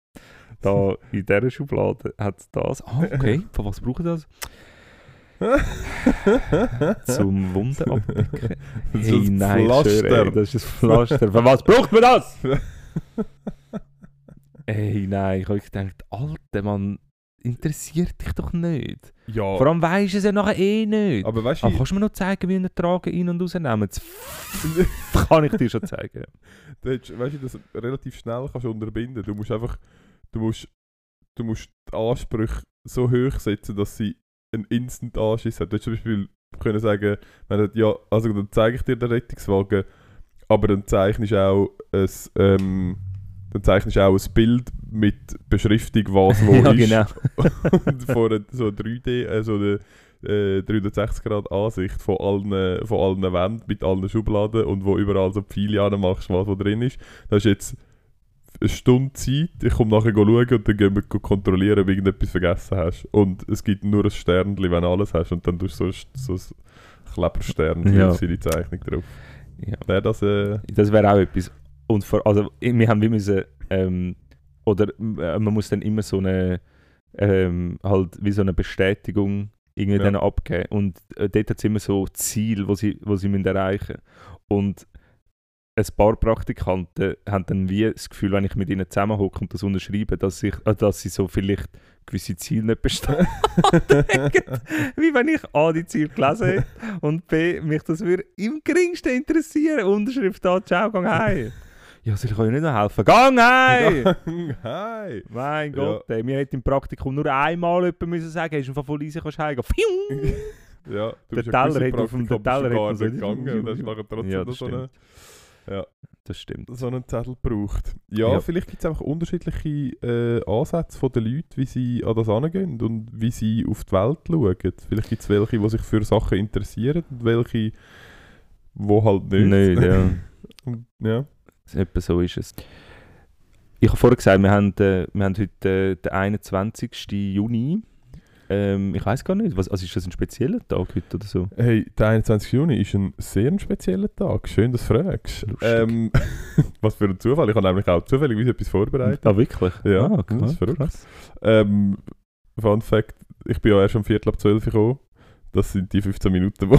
Da in dieser Schublade hat es das. Ah, okay, [LAUGHS] von was braucht das? Zum Wunden abdecken. [LAUGHS] Hey, ein nein, Pflaster. schwör, ey, das ist ein Pflaster. Für was braucht man das? [LAUGHS] Ey, nein, ich habe gedacht, Alter, Mann, interessiert dich doch nicht. ja, Vor allem weisst du es ja nachher eh nicht. aber weißt du, kannst du mir noch zeigen, wie wir Tragen ein- und rausnehmen? Das [LAUGHS] kann ich dir schon zeigen. weißt du, das relativ schnell kannst du unterbinden. Du musst einfach, du musst, du musst die Ansprüche so hoch setzen, dass sie einen instant Anschiss hat. Du hättest zum Beispiel können sagen, du, ja, also dann zeige ich dir den Rettungswagen, aber dann zeichnest du auch ein, ähm, dann zeichnest auch ein Bild mit Beschriftung, was wo [LAUGHS] ja, ist. genau. und vor so 3D, äh, so eine äh, 360 Grad Ansicht von allen, von allen Wänden mit allen Schubladen und wo überall so Pfeile anmachst, was wo drin ist. Das ist jetzt eine Stunde Zeit, ich komme nachher schauen und dann gehen wir kontrollieren, ob du irgendetwas vergessen hast. Und es gibt nur ein Sternchen, wenn du alles hast und dann tust du so, so ein Klebersternchen Ja. auf seine Zeichnung drauf. Ja. Wäre das äh, Das wäre auch etwas. Und vor, also, wir haben wie müssen, ähm, oder äh, man muss dann immer so eine, ähm, halt wie so eine Bestätigung irgendwie Ja. abgeben. Und äh, dort hat es immer so Ziele, wo sie, wo sie müssen erreichen Und ein paar Praktikanten haben dann wie das Gefühl, wenn ich mit ihnen zusammenhocke und das unterschreibe, dass, ich, äh, dass sie so vielleicht gewisse Ziele nicht bestehen. [LAUGHS] [LAUGHS] wie wenn ich A, die Ziele gelesen hätte und B, mich das würde im geringsten interessieren. Unterschrift da, ciao, gang heim. Ja, soll ich euch nicht noch helfen? Gang heim! [LAUGHS] Hi! Mein Ja. Gott, ey, wir hätten im Praktikum nur einmal jemand müssen sagen, hast du von easy kannst heimgehen. Fiu! Ja, du Der ja Teller hat auf dem- du Teller hat so- gegangen und hast nachher trotzdem Ja, noch das einen, Das stimmt. so einen Zettel gebraucht. Ja, Ja. vielleicht gibt es einfach unterschiedliche äh, Ansätze von den Leuten, wie sie an das angehen und wie sie auf die Welt schauen. Vielleicht gibt es welche, die sich für Sachen interessieren und welche, die halt nicht. Nicht, ja. [LAUGHS] Ja. Etwa so ist es. Ich habe vorher gesagt, wir haben, äh, wir haben heute äh, den 21. Juni. Ähm, ich weiß gar nicht, was, also ist das ein spezieller Tag heute oder so? Hey, der 21. Juni ist ein sehr spezieller Tag. Schön, dass du fragst. Ähm, [LAUGHS] was für ein Zufall. Ich habe nämlich auch zufällig etwas vorbereitet. Ah, wirklich? Ja, ah, das ist verrückt. krass. Ähm, Fun Fact, ich bin ja erst um Viertel ab 12 Uhr gekommen. Das sind die 15 Minuten, [LAUGHS] wo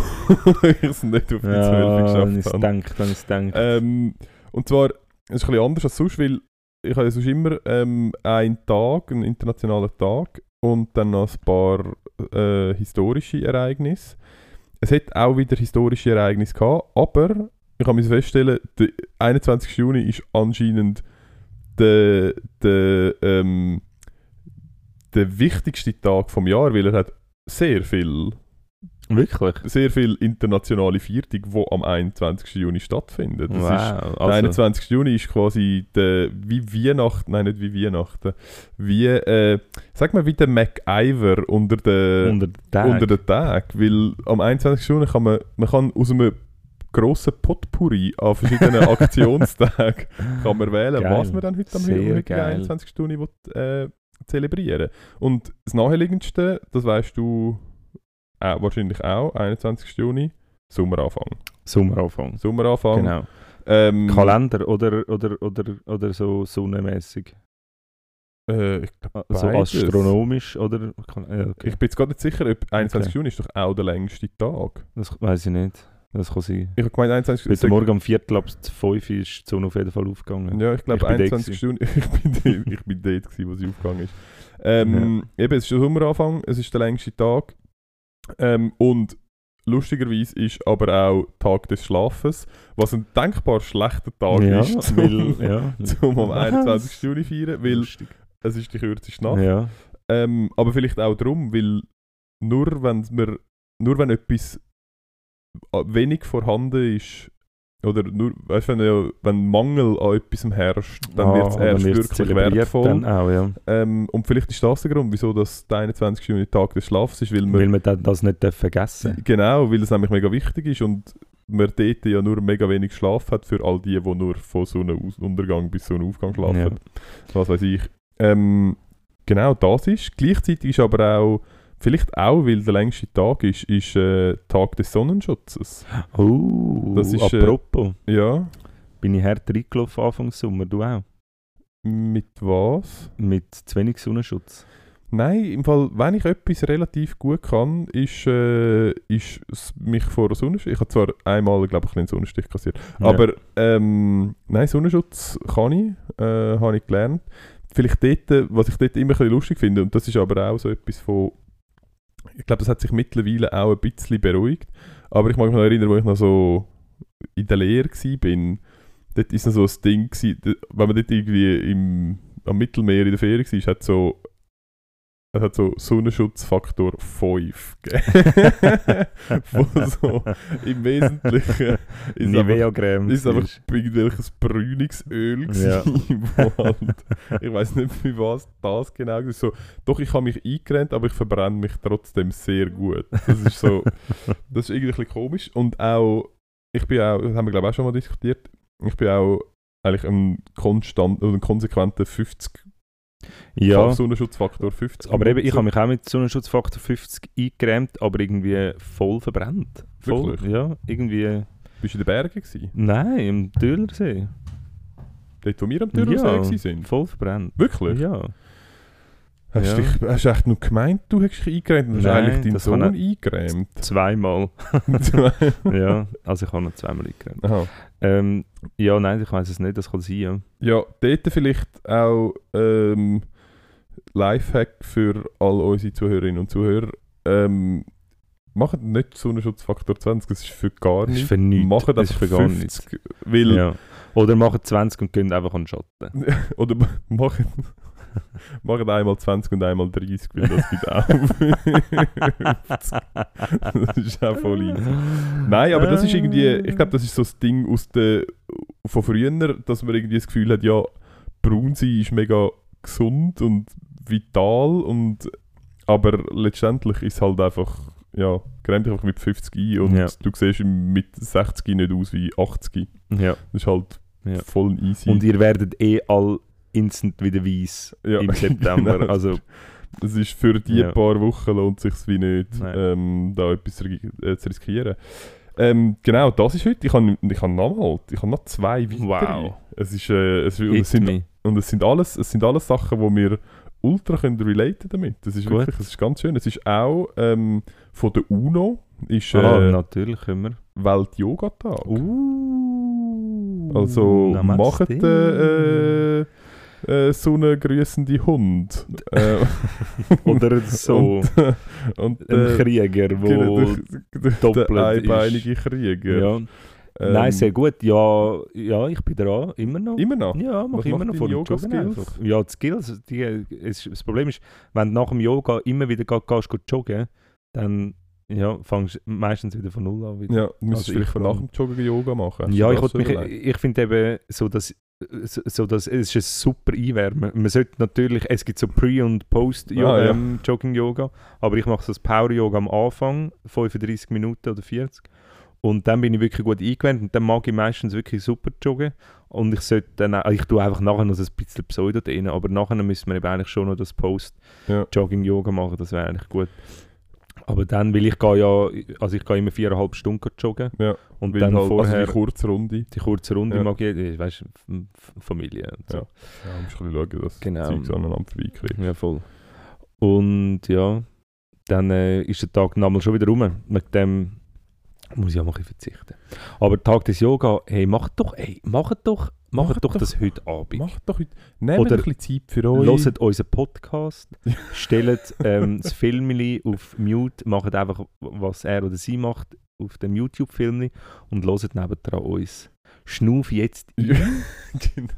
ich es nicht auf die 12 Ja, wenn ich geschafft es habe. denke, wenn ich es denke. Ähm, und zwar, es ist ein bisschen anders als sonst, weil ich habe ja sonst immer ähm, einen Tag, einen internationalen Tag und dann noch ein paar äh, historische Ereignisse. Es hat auch wieder historische Ereignisse gehabt, aber ich habe feststellen, der 21. Juni ist anscheinend der, der, ähm, der wichtigste Tag vom Jahr, weil er hat sehr viel Wirklich? sehr viel internationale Viertung, die am 21. Juni stattfindet. Das ist, wow. der Also, 21. Juni ist quasi der, wie Weihnachten, nein, nicht wie Weihnachten, wie, äh, sag mal, wie der MacIver unter den unter den Tag. unter den Tag, weil am 21. Juni kann man, man kann aus einem grossen Potpourri an verschiedenen [LAUGHS] Aktionstagen kann man wählen, Geil. was man dann heute am heutigen geil. 21. Juni will, äh, zelebrieren Und das naheliegendste, das weißt du äh, wahrscheinlich auch, 21. Juni, Sommeranfang. Sommeranfang. Sommeranfang. Genau. Ähm, Kalender oder, oder, oder, oder so sonnenmäßig. äh, ich glaub, So beides. astronomisch oder. Ja, okay. Ich bin jetzt gerade nicht sicher, ob 21. Okay. Juni ist doch auch der längste Tag. Das weiß ich nicht. Das kann sein. Ich habe gemeint, 21. Heute Morgen um Viertel ab 5 Uhr ist die Sonne auf jeden Fall aufgegangen. Ja, ich glaube Ich bin dort 21 Stunden. ich bin dort, ich bin dort gewesen, wo sie aufgegangen ist. Ähm, Eben, es ist der Sommeranfang, es ist der längste Tag. Ähm, und lustigerweise ist aber auch Tag des Schlafens, was ein denkbar schlechter Tag ja, ist, weil, ja. [LAUGHS] zum am Was? 21. Juni feiern, weil Lustig. es ist die kürzeste Nacht. Ja. Ähm, aber vielleicht auch darum, weil nur wenn wir, nur wenn etwas äh, wenig vorhanden ist, oder nur, weißt, wenn, ja- wenn Mangel an etwas herrscht, dann wird es Ah, erst wirklich wertvoll. Auch, ja. Ähm, und vielleicht ist das der Grund, wieso das der 21. Juni Tag des Schlafs ist, weil man Weil man das nicht vergessen genau, weil es nämlich mega wichtig ist und man dort ja nur mega wenig Schlaf hat für all die, die nur von Sonnenuntergang bis Sonnenaufgang schlafen. Ja. Was weiß ich. Ähm, genau, das ist. Gleichzeitig ist aber auch, vielleicht auch, weil der längste Tag ist, ist äh, Tag des Sonnenschutzes. Oh, Das ist, äh, apropos. Ja, bin ich hart reingelaufen Anfang Sommer, du auch? mit was? Mit zu wenig Sonnenschutz. Nein, im Fall, wenn ich etwas relativ gut kann, ist, äh, ist mich vor der Sonnenstich. Ich habe zwar einmal, glaube ich, einen Sonnenstich kassiert. Ja. Aber ähm, nein, Sonnenschutz kann ich, äh, habe ich gelernt. Vielleicht dort, äh, was ich dort immer ein bisschen lustig finde, und das ist aber auch so etwas von, ich glaube, das hat sich mittlerweile auch ein bisschen beruhigt, aber ich mag mich noch erinnern, wo ich noch so in der Lehre war, dort noch so ein Ding, gewesen, wenn man dort irgendwie im, am Mittelmeer in der Ferien war, hat so es hat so Sonnenschutzfaktor 5 gegeben. [LAUGHS] Wo so im Wesentlichen ist einfach Nivea-Creme. ist einfach ist- irgendwelches Brüningsöl Ja. gewesen, wo halt, ich weiß nicht für was das genau ist. So, doch ich habe mich eingerennt, aber ich verbrenne mich trotzdem sehr gut. Das ist so, das ist irgendwie ein bisschen komisch und auch, ich bin auch, das haben wir glaube ich auch schon mal diskutiert, ich bin auch eigentlich ein konstant oder ein konsequenter 50 ja, Sonnenschutzfaktor 50. aber eben, ich habe mich auch mit Sonnenschutzfaktor 50 eingerämt, aber irgendwie voll verbrannt. Voll, Wirklich? Ja, irgendwie... Bist du in den Bergen gewesen? Nein, im Dölersee. Dort, wo wir am Türsee Ja. sind? Voll verbrannt. Wirklich? Ja. Hast, Ja. du dich, hast du echt nur gemeint, du hast dich eingerämt und hast eigentlich deinen das Sohn eingerämt? [LAUGHS] Zweimal. [LAUGHS] ja, also ich habe noch zweimal eingerämt. Ähm, ja, nein, ich weiß es nicht, das kann sein, ja. Ja, dort vielleicht auch ähm, Lifehack für all unsere Zuhörerinnen und Zuhörer. Ähm, macht nicht Sonnenschutzfaktor 20, das ist für gar Das ist nichts. für nichts. Macht das einfach für gar 50, weil, Ja. Oder machen 20 und gehen einfach an den Schatten. [LAUGHS] oder macht, macht einmal 20 und einmal 30, weil das gibt auch 50. [LAUGHS] Das ist auch voll easy. Nein, aber das ist irgendwie, ich glaube, das ist so das Ding aus der, von früher, dass man irgendwie das Gefühl hat, ja, braun sein ist mega gesund und vital und aber letztendlich ist es halt einfach, ja, creme dich einfach mit 50 ein und Ja. du siehst mit 60 nicht aus wie 80. Ja. Das ist halt Ja. voll easy. Und ihr werdet eh all instant wieder weiß Ja, im [LAUGHS] September. genau. Also, Es ist für die Ja. paar Wochen lohnt es sich wie nicht, ähm, da etwas äh, zu riskieren. Ähm, genau, das ist heute. Ich habe ich habe noch mal, ich habe noch zwei weitere. Wow. Es ist, äh, es, und, es sind, me. und es sind alles, es sind alles Sachen, wo wir ultra können relaten damit. Das ist Gut. wirklich, das ist ganz schön. Es ist auch ähm, von der UNO ist Ah, äh, natürlich wir. Welt-Yoga-Tag. Uh, Also macht äh, äh, so einen grüßenden Hund. [LAUGHS] äh, Oder so und, und ein äh, Krieger, genau, wo... der, der, doppelt der einbeinige Krieger. Ja. Ähm, Nein, sehr gut. Ja, ja, ich bin dran, immer noch. Immer noch? Ja, mach Was immer noch vor dem Yoga-Skills? Joggen einfach. Ja, die Skills, die, es, das Problem ist, wenn du nach dem Yoga immer wieder gehst, gehst, gehst joggen, dann ja, fängst du meistens wieder von Null an. Wieder. Ja, du müsstest Also vielleicht von nach dem Joggen Yoga machen. Ja, ich, mich, ich finde eben so, dass, so, dass es ist ein super Einwärmen. Man sollte natürlich, es gibt so Pre- und Post-Yoga, Ah, ja. ähm, aber ich mache so das Power-Yoga am Anfang, 35 Minuten oder 40. Und dann bin ich wirklich gut eingewöhnt und dann mag ich meistens wirklich super joggen. Und ich sollte dann, auch- ich tue einfach nachher noch so ein bisschen Pseudo drin, aber nachher müsste man eben eigentlich schon noch das Post Ja. Jogging-Yoga machen, das wäre eigentlich gut. Aber dann, weil ich gehe ja, also ich gehe immer viereinhalb Stunden joggen Ja, und Weil dann halt, vorher Also die Kurzrunde. die kurze Runde Ja. mag ich, weißt du, Familie und so. Ja. Ja, musst ein bisschen schauen, dass Genau. die Zeugs aneinander vorbeikriegt. Ja, voll. Und ja, dann äh, ist der Tag nochmal schon wieder rum. Mit dem muss ich auch mal ein bisschen verzichten. Aber Tag des Yoga, hey, macht doch, hey, macht doch, macht doch, das heute Abend. Macht doch heute. Nehmt Oder ein bisschen Zeit für euch. Hört unseren Podcast, [LAUGHS] stellt ähm, das Filmli auf Mute, macht einfach, was er oder sie macht, auf dem YouTube-Film und hört nebendran uns. Schnuff jetzt [LAUGHS] ein.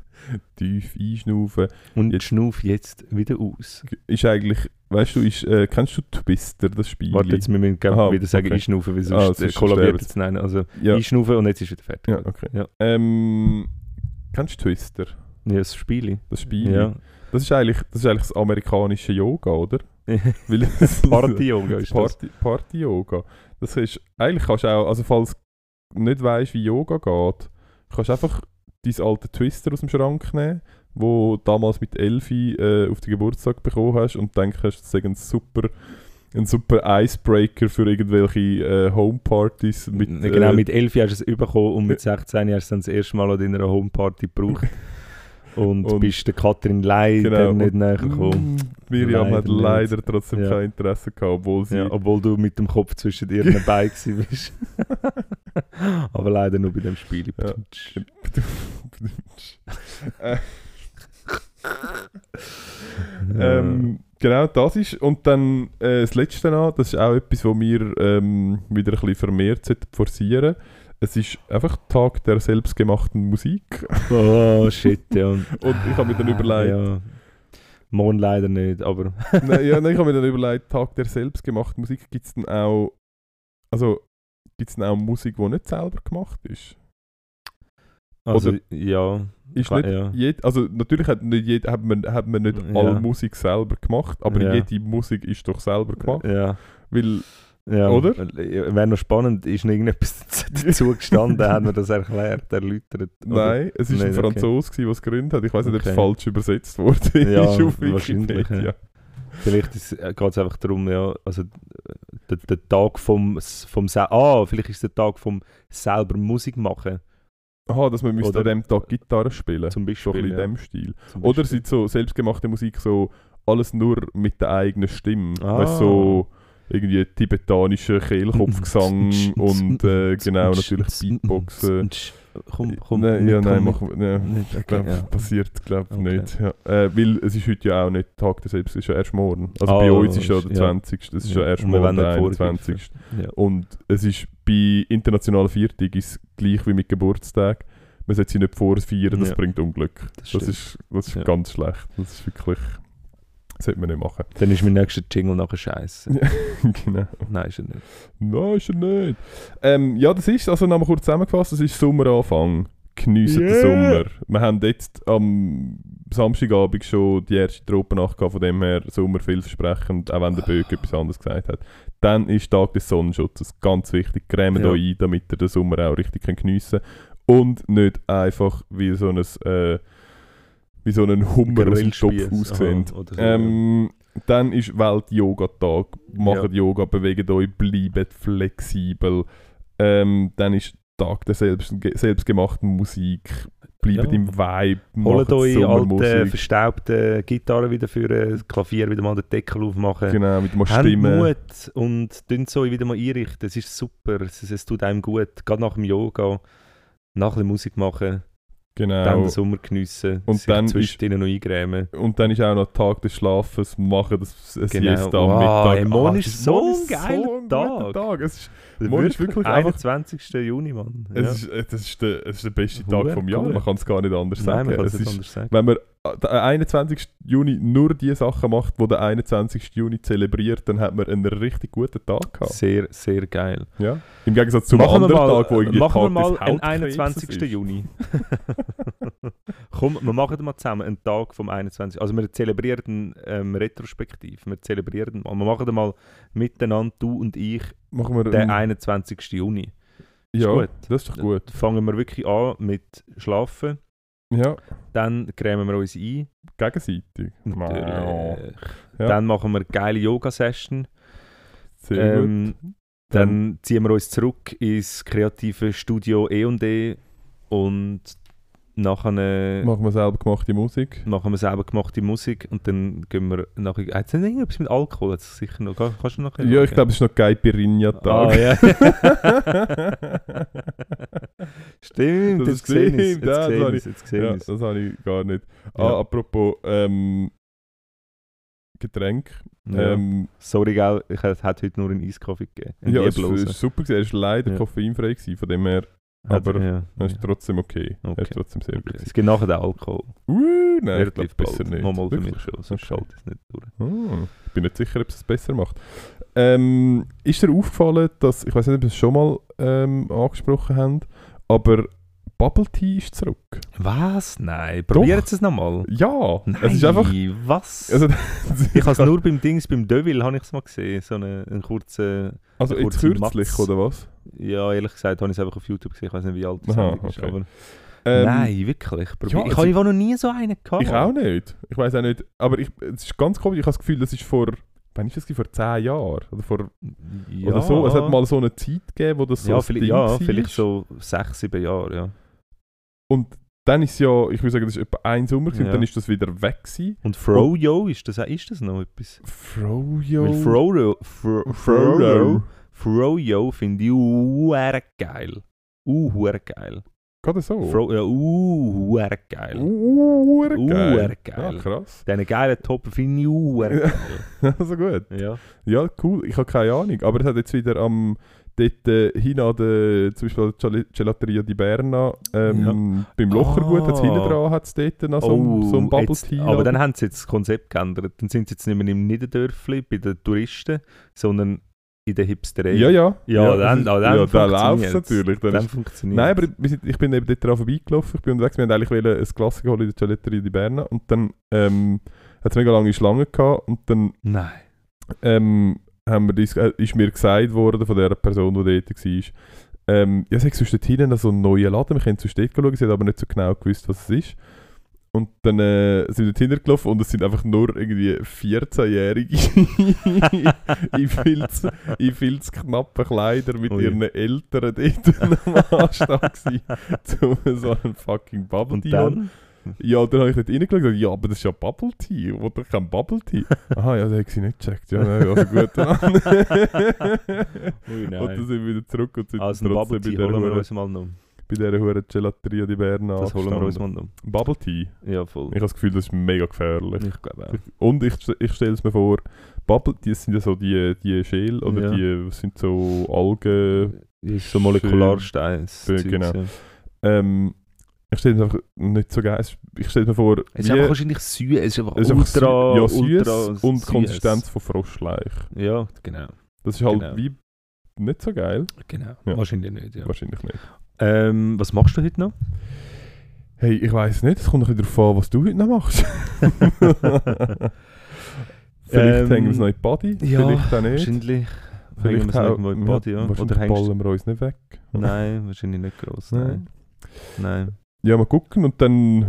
Tief einschnaufen. und Jetzt- schnuff jetzt wieder aus. Ist eigentlich, weißt du, ist, äh, kennst du Twister, das Spiel? Warte, jetzt müssen wir glaub, Aha, wieder sagen, okay. einschnaufen, weil Ah, sonst äh, sonst kollabiert es. Nein, also ja. einschnaufen und jetzt ist wieder fertig. ja, okay. Ja. Ähm, kennst du Twister, Ja, das Spiel. das Spiel? Ja. Das, ist eigentlich, das ist eigentlich das amerikanische Yoga, oder? [LAUGHS] Weil [LAUGHS] Party-Yoga ist das. Party, Party-Yoga. Das ist, eigentlich kannst du auch, also falls du nicht weißt, wie Yoga geht, kannst du einfach dein alte Twister aus dem Schrank nehmen, wo du damals mit Elfi äh, auf den Geburtstag bekommen hast und denkst, das sei ein super, ein super Icebreaker für irgendwelche äh, Homepartys. Mit, genau, äh, mit 11 hast du es bekommen und mit 16 hast du es dann das erste Mal an deiner Homeparty gebraucht. [LAUGHS] Und, Und- bist der Katrin leider Genau. nicht näher gekommen. Mm, Miriam hat Leider leider nicht. trotzdem Ja. kein Interesse gehabt, obwohl sie... Ja, obwohl du mit dem Kopf zwischen ihren [LAUGHS] Beinen bist. [LAUGHS] Aber leider nur bei dem Spiel. Ja. Äh, ähm, genau, das ist. Und dann äh, das Letzte noch, das ist auch etwas, was wir ähm, wieder ein bisschen vermehrt sollten forcieren Es ist einfach Tag der selbstgemachten Musik. [LAUGHS] oh shit, ja. [LAUGHS] Und ich habe mir dann überlegt, Ja. Morgen leider nicht, aber [LAUGHS] nein, ja, nein, ich habe mir dann überlegt, Tag der selbstgemachten Musik gibt es dann auch, also gibt es dann auch Musik, die nicht selber gemacht ist? also Oder- ja. Ist Klar, nicht ja. jed, also natürlich hat, nicht jed, hat, man, hat man nicht Ja. alle Musik selber gemacht, aber Ja. jede Musik ist doch selber gemacht. Ja. Weil, Ja, Oder? Wäre noch spannend, ist noch irgendetwas [LAUGHS] dazu gestanden, haben wir das erklärt, erläutert? Oder? nein, es war ein Nicht, okay. Franzose, gewesen, der es gegründet hat. Ich weiß nicht, ob es Okay. falsch übersetzt wurde [LAUGHS] Ja, wahrscheinlich, ja. Vielleicht geht es einfach darum, ja, also der, der Tag vom, vom Se- ah, vielleicht ist der Tag vom selber Musik machen, Aha, dass man müsste an dem Tag Gitarre spielen. zum So ein Beispiel. bisschen in ja. dem Stil. Oder Beispiel. sind so selbstgemachte Musik so alles nur mit der eigenen Stimme. Ah. Weißt, so irgendwie tibetanischer Kehlkopfgesang [LAUGHS] und äh, [LAUGHS] genau natürlich Beatboxen. Komm, komm. nein, ja, nein, machen wir. Nicht, Ich okay, glaube, ja. passiert glaub, Okay. nicht. Ja. Äh, weil es ist heute ja auch nicht Tag der Selbst, es ist ja erst morgen. Also bei Ah, uns ist ja der ja. 20. Das ist ja, erst morgen der nicht 21. Ja. Und es ist bei internationalen Viertag ist gleich wie mit Geburtstag. Man sollte sie nicht vorfeiern, das bringt Unglück. Das Das, ist, das ist ganz schlecht. Das ist wirklich. Das sollte man nicht machen. Dann ist mein nächster Jingle nachher scheiße. [LAUGHS] genau. Nein, ist er nicht. Nein, ist er nicht. Ähm, ja, das ist, also nochmal kurz zusammengefasst, das ist Sommeranfang. Geniessen den Yeah. Sommer. Wir haben jetzt am Samstagabend schon die erste Tropennacht gehabt, von dem her Sommer vielversprechend, auch wenn der Böck etwas anderes gesagt hat. Dann ist Tag des Sonnenschutzes, ganz wichtig. Cremet Ja. euch ein, damit ihr den Sommer auch richtig geniessen könnt. Und nicht einfach wie so ein, äh, wie so einen Hummer aus dem Topf aussehen. aha, oder so, Ähm, dann ist Welt-Yoga-Tag. Macht Yoga, bewegt euch, bleibt flexibel. Ähm, dann ist Tag der selbst, selbstgemachten Musik. Bleibt Ja. im Vibe. Holt macht euch alte, Sommermusik. verstaubte Gitarre wieder für das Klavier wieder mal den Deckel aufmachen. Genau, mit dem Habt Stimmen. Mut und tun so wieder mal einrichten. Es ist super, es, es tut einem gut. Gerade nach dem Yoga, nach dem Musik machen, dann Genau. den Sommer geniessen, Und sich dann zwischendrin noch eingrämen. Und dann ist auch noch Tag des Schlafens, machen das ein Genau. Siesta am Wow, Mittag. ey, morgen Ah, ist so ein geiler so ein Tag. Tag. Es ist, Morgen ist wirklich einfach- 21. Juni, Mann. Ja. es ist, äh, das, ist der, es ist der beste Tag vom Jahr, cool. man kann es gar nicht anders Nein, sagen. es es ist, anders sagen. wenn man den 21. Juni nur die Sachen macht, die der 21. Juni zelebriert, dann hat man einen richtig guten Tag gehabt. Sehr, sehr geil. Ja? Im Gegensatz zum machen anderen mal, Tag, wo irgendwie machen wir mal einen Hautkrebses 21. ist. Juni. [LAUGHS] Komm, wir machen mal zusammen einen Tag vom 21. Also wir zelebrieren ähm, retrospektiv. Wir zelebrieren mal. Wir machen mal miteinander, du und ich, Machen wir den einen- 21. Juni. Ist ja, gut. das ist doch gut. Dann fangen wir wirklich an mit Schlafen. Ja, Dann cremen wir uns ein. gegenseitig. Natürlich. Ja. Dann machen wir eine geile Yoga-Session. Sehr Ähm, gut. Dann ziehen wir uns zurück ins kreative Studio E&D und nachher äh, Machen wir selber gemachte Musik. machen wir selber gemachte Musik und dann gehen wir nachher... Hat es nicht irgendetwas mit Alkohol? Hat's sicher noch, Kann- kannst du noch Ja, ich glaube, es ist noch Caipirinha-Tag. Ah, ja. [LAUGHS] Stimmt, Das jetzt gesehen stimmt, ist ja, das Jetzt gesehen ich- gesehen ja, das habe ich gar nicht. Ja. Ah, apropos ähm, Getränk. Ja. Ähm, Sorry, gell, ich hätte heute nur einen Eiskaffee gegeben. Einen ja, es war super. gewesen. Er war leider koffeinfrei, gewesen, von dem her Hat- aber ja, er ist trotzdem okay. Er Okay. ist trotzdem sehr okay. gut. Es gibt nachher den Alkohol. Uh, nein, ich Relativ glaube besser nicht. Mal, mal für mich schon, sonst Okay. es nicht durch. Ah, ich bin nicht sicher, ob es es besser macht. Ähm, ist dir aufgefallen, dass, ich weiß nicht, ob wir es schon mal ähm, angesprochen haben, aber Bubble Tea ist zurück. Was? Nein, probiert es nochmal. Ja, Nein, es ist einfach... was? Also, [LAUGHS] ich habe es nur beim Dings, beim Deville habe ich es mal gesehen, so einen, einen kurzen... also eine jetzt kurze kürzlich, Matz. oder was? Ja, ehrlich gesagt habe ich es einfach auf YouTube gesehen, ich weiß nicht, wie alt die Aha, Sendung ist, okay. aber... Ähm, Nein, wirklich. Probier. ja, ich also- habe noch nie so einen gehabt. Ich auch nicht. Ich weiß auch nicht. Aber ich, es ist ganz komisch, ich habe das Gefühl, das ist vor... Wann ist das? Vor 10 Jahren? Oder, vor, Ja. oder so. Es hat mal so eine Zeit gegeben, wo das so ja, vielleicht, Ding ja war. vielleicht so sechs, sieben Jahre, ja. Und dann ist ja, ich würde sagen, das ist etwa ein Sommer Ja. und dann ist das wieder weg gewesen. Und Froyo, ist das, ist das noch etwas? Froyo... Froyo, Fro, Froyo, Froyo finde ich uhuere geil. Uhuere geil. Gerade so? Fro, ja, uhuere geil. Uh, geil. Uhuere Ja, geil. krass. Diesen geilen Top finde ich uhuere geil. [LAUGHS] also gut. Ja. Ja, cool. Ich habe keine Ahnung. Aber es hat jetzt wieder am... Dort äh, hin an der, zum Beispiel Gel- Gelateria di Berna, ähm, beim Lochergut, hat's Ah. hinten dran hat es dort noch so, ein- so ein Bubble Tea. aber dann haben sie jetzt das Konzept geändert. Dann sind sie jetzt nicht mehr im Niederdörfli bei den Touristen, sondern in der Hipsterei. Ja, ja. Ja, das dann- ist- ah, dann ja, dann läuft es natürlich. Dann Dann funktioniert nein, aber sind, ich bin eben dort dran vorbeigelaufen. Ich bin unterwegs. Wir wollten eigentlich ein Klassiker holen in der Gelateria di Berna. Und dann ähm, hat es mega lange Schlange gehabt. Und dann Nein. ähm, haben wir dies, äh, ist mir gesagt worden von der Person, die dort war, ähm, ja, sag sonst dort hinten so einen neuen Laden, wir können sonst dort schauen, sie hat aber nicht so genau gewusst, was es ist. Und dann äh, sind wir dort hingelaufen und es sind einfach nur irgendwie 14-Jährige [LAUGHS] in, viel zu, in viel zu knappen Kleidern mit Ui. ihren Eltern dort [LAUGHS] am Anstand gewesen, um so einen fucking Bubble Und Tea dann? Ja, dann habe ich dort reingeschaut und gesagt, ja, aber das ist ja Bubble Tea. Doch kein Bubble Tea? Aha, ja, das habe ich nicht gecheckt. Ja, nein, also gut. dann. Ui, und dann sind wir wieder zurück und sind Also trotzdem Bubble Tea holen wir uns mal noch. Bei dieser Huren Gelateria di Berna Das holen wir uns mal. Bubble Tea? Ja, voll. Ich habe das Gefühl, das ist mega gefährlich. Ich glaube auch. Und ich, ich stelle es mir vor, Bubble Tea sind ja so die, die Schäl oder Ja. die sind so Algen. Ist so Molekularstein. das Ja, Zeugs, genau. ja. Ähm, ich stelle es mir einfach nicht so geil. Ich stelle mir vor, Es ist einfach wahrscheinlich süß. Es ist einfach es ist ultra, ja, süß und süß. Konsistenz von Froschleich. Ja, genau. Das ist halt Genau. wie nicht so geil. genau. Ja. Wahrscheinlich nicht, ja. Wahrscheinlich nicht. Ähm, was machst du heute noch? Hey, ich weiß nicht, es kommt ein bisschen darauf an, was du heute noch machst. [LAUGHS] Vielleicht Ähm, hängen wir es noch in die Body, vielleicht auch nicht. Wahrscheinlich. Vielleicht hängen wir es noch irgendwo im Body, ja. Oder ballen wir uns nicht weg. Nein, wahrscheinlich nicht gross. Nein. Nein. Ja, mal gucken und dann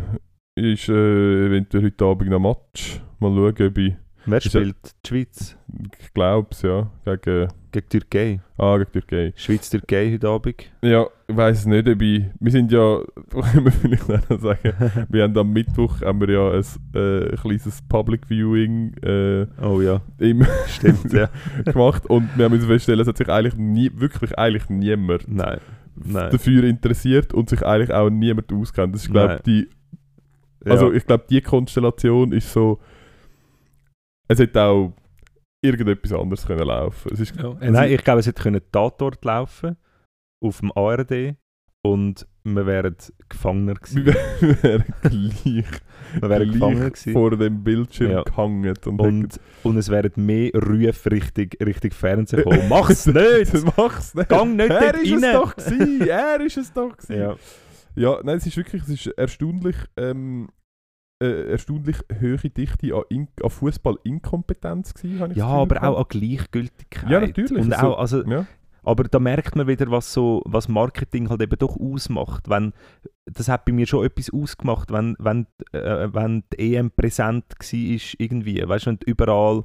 ist äh, eventuell heute Abend noch Match. Mal schauen, ob ich, Wer ja- spielt? Die Schweiz ich glaube es, ja, gegen, gegen Türkei. ah, gegen Türkei. Schweiz-Türkei heute Abend. Ja, ich weiß es nicht, ob ich, wir sind ja, [LAUGHS] können wir vielleicht noch sagen, [LAUGHS] wir haben am Mittwoch haben wir ja ein äh, kleines Public Viewing äh, Oh ja, im stimmt, ja. [LAUGHS] gemacht und wir haben uns feststellen, es hat sich eigentlich nie, wirklich eigentlich niemand Nein. Nein. dafür interessiert und sich eigentlich auch niemand auskennt. Das ist, glaube Nein. die, Ja. also ich glaube, die Konstellation ist so, es hätte auch irgendetwas anderes können laufen. Es ist, Ja. es Nein, ich glaube, es hätte können Tatort laufen auf dem ARD und wir wären Gefangener [LAUGHS] wir gewesen. wären gleich, Wir wären gleich gewesen. vor dem Bildschirm Ja. gehangen und, Und, und es wären mehr Rufe richtig, richtig Fernsehen gekommen. [LAUGHS] Mach's [LAUGHS] nicht! Mach's nicht! Gang nicht er ist es doch gewesen! Er ist es doch gewesen! Ja. Ja, nein, es ist wirklich, es ist erstaunlich, ähm, äh, erstaunlich hohe Dichte an, In an Fußball-Inkompetenz gewesen, ja, aber gehabt. auch an Gleichgültigkeit. Ja, natürlich. Und Also, auch, also, Ja. Aber da merkt man wieder, was, so, was Marketing halt eben doch ausmacht. Wenn, das hat bei mir schon etwas ausgemacht, wenn, wenn, äh, wenn die EM präsent war, irgendwie. Weißt du, und überall.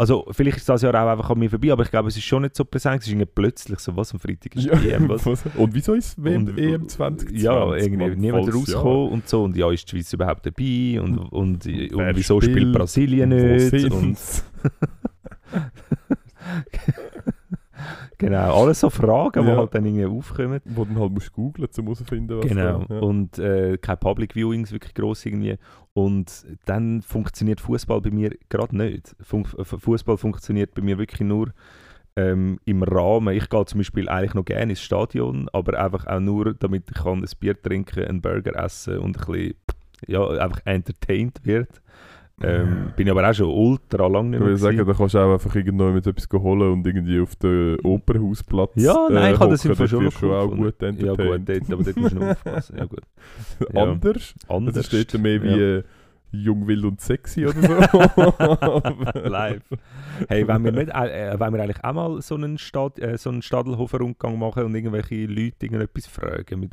Also, vielleicht ist das Jahr auch einfach an mir vorbei, aber ich glaube, es ist schon nicht so präsent. Es ist irgendwie plötzlich so, was am Freitag ist Ja, EM. Was? und wieso ist WM, Und- EM 2020? Ja, irgendwie niemand rausgekommen und so. Und ja, ist die Schweiz überhaupt dabei? Und, und, und, Wer wieso spielt? Brasilien nicht? [LAUGHS] [LAUGHS] genau, alles so Fragen, die Ja. halt dann irgendwie aufkommen. Wo dann halt musst googlen, um herauszufinden, was Genau. da- ja. Und äh, kein Public Viewings wirklich gross irgendwie. Und dann funktioniert Fußball bei mir gerade nicht. Fun Fußball funktioniert bei mir wirklich nur ähm, im Rahmen. Ich gehe zum Beispiel eigentlich noch gerne ins Stadion, aber einfach auch nur, damit ich kann ein Bier trinken, einen Burger essen und ein bisschen, ja, einfach entertained wird. Ähm, bin ich aber auch schon ultra lang nicht Ich mehr würde sagen, da kannst du auch einfach irgendwo mit etwas holen und irgendwie auf den Opernhausplatz Ja, nein, ich habe das im. Fall schon noch auch gut gefunden. Ja entertained. gut, dort, aber dort musst du noch aufpassen. Ja gut. [LAUGHS] Ja. Anders? Anders. Das dort mehr wie Ja. äh, jung, wild und sexy oder so. [LAUGHS] Live. Hey, wenn wir, nicht, äh, wenn wir eigentlich auch mal so einen, Stad, äh, so einen Stadelhofer-Rundgang machen und irgendwelche Leute irgendetwas fragen. Mit,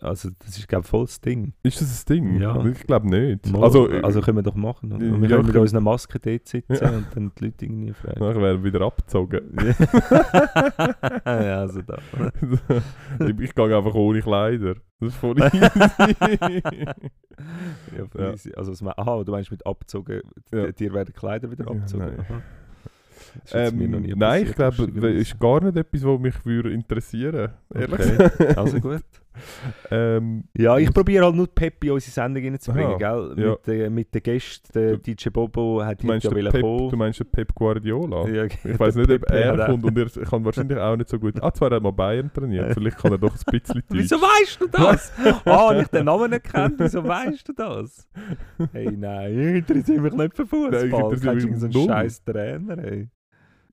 also das ist, glaube ich, voll das Ding. Ist das ein Ding? Ja. Ich glaube nicht. Mal, Also, also können wir doch machen. Oder? ja, Und wir können mit unseren Masken dort sitzen Ja. und dann die Leute irgendwie fragen. nachher werden wir wieder abgezogen. [LAUGHS] ja, also da. [LAUGHS] ich, ich gehe einfach ohne Kleider. Das ist voll easy. [LAUGHS] Ja, voll Ja. easy. Also, was man, aha, du meinst mit abgezogen, Ja. dir werden Kleider wieder Ja, abgezogen. nie ähm, nein, ich glaube, das ist gar nicht etwas, was mich würde interessieren ehrlich Okay, gesagt. also gut. [LAUGHS] ähm, Ja, ich probiere halt nur Pep in unsere Sendung reinzubringen, Aha, gell? ja. Mit, den- mit den Gästen, der DJ Bobo hat du, meinst ja Pep, kommen. du meinst den Pep Guardiola? Ja, Ich weiß nicht, ob er kommt und er kann wahrscheinlich auch nicht so gut. Ah, zwar hat er mal Bayern trainiert, vielleicht kann er doch ein bisschen [LAUGHS] Deutsch. Wieso weißt du das? [LAUGHS] Ah, habe ich den Namen nicht kennt, wieso weißt du das? Hey, nein, ich interessiere mich nicht für Nein, ich Fußball. Du interessiere mich irgendeinen null. scheiß Trainer, ey.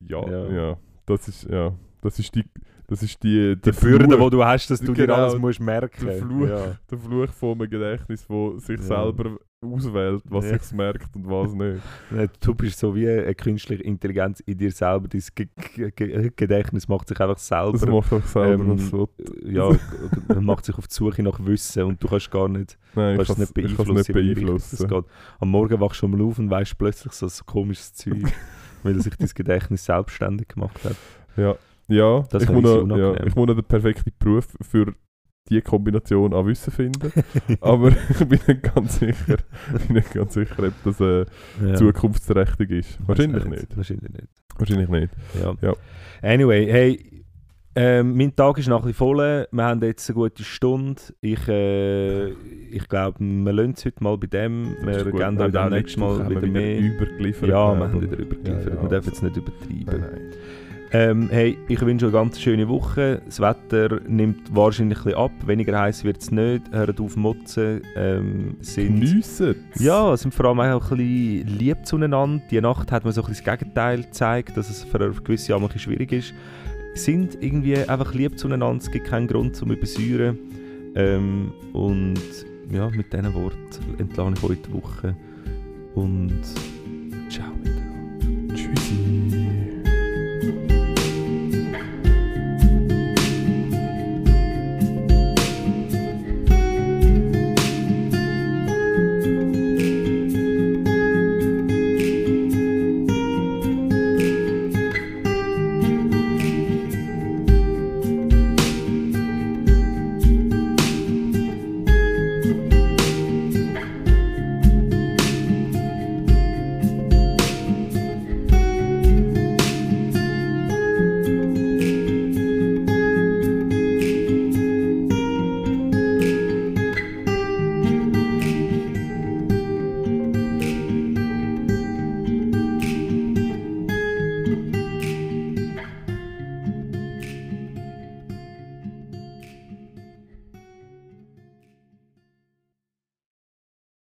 Ja, Ja. ja, Das ist, ja, das ist die, das ist die, Die der Bürde, die du hast, dass du dir Genau, alles musst merken der Fluch. Ja. der Fluch von einem Gedächtnis, wo sich Ja. selber auswählt, was Ja. sich merkt und was nicht. Du bist so wie eine künstliche Intelligenz in dir selber. Dein Ge Ge Gedächtnis macht sich einfach selber. Das macht auch selber ähm, so. ja, man macht sich auf die Suche nach Wissen und du kannst gar nicht, Nein, kannst nicht beeinflussen. nicht beeinflussen. Geht. Am Morgen wachst du mal auf und weißt plötzlich so ein komisches Zeug, [LAUGHS] weil sich dein Gedächtnis selbstständig gemacht hat. Ja, ja Das ich, muss noch, ja ich muss noch den perfekten Beruf für die Kombination an Wissen finden. [LAUGHS] Aber [LAUGHS] ich bin nicht ganz sicher, [LAUGHS] bin nicht ganz sicher ob das äh, Ja. zukunftsträchtig ist. Wahrscheinlich nicht. Wahrscheinlich nicht. Wahrscheinlich nicht. Ja. Ja. Anyway, hey, ähm, mein Tag ist noch ein bisschen voll. Wir haben jetzt eine gute Stunde. Ich, äh, ich glaube, wir lassen es heute mal bei dem. Das Wir gehen dann nächstes letzte Mal wieder wir mehr. übergeliefert. Ja, äh, wir haben wieder übergeliefert. Ja, ja. Wir dürfen jetzt nicht übertreiben. Nein, nein. Ähm, hey, ich wünsche euch eine ganz schöne Woche. Das Wetter nimmt wahrscheinlich ein bisschen ab. Weniger heiß wird es nicht. Hört auf motzen. Ähm, sind Geniessen ja, sind vor allem auch ein bisschen lieb zueinander. Die Nacht hat mir so ein bisschen das Gegenteil gezeigt, dass es für gewisse Jahre ein bisschen schwierig ist. Sind irgendwie einfach lieb zueinander, es gibt keinen Grund zum Übersäuren. Ähm, und ja, mit diesen Worten entlasse ich euch die Woche. Und ciao miteinander. Tschüssi.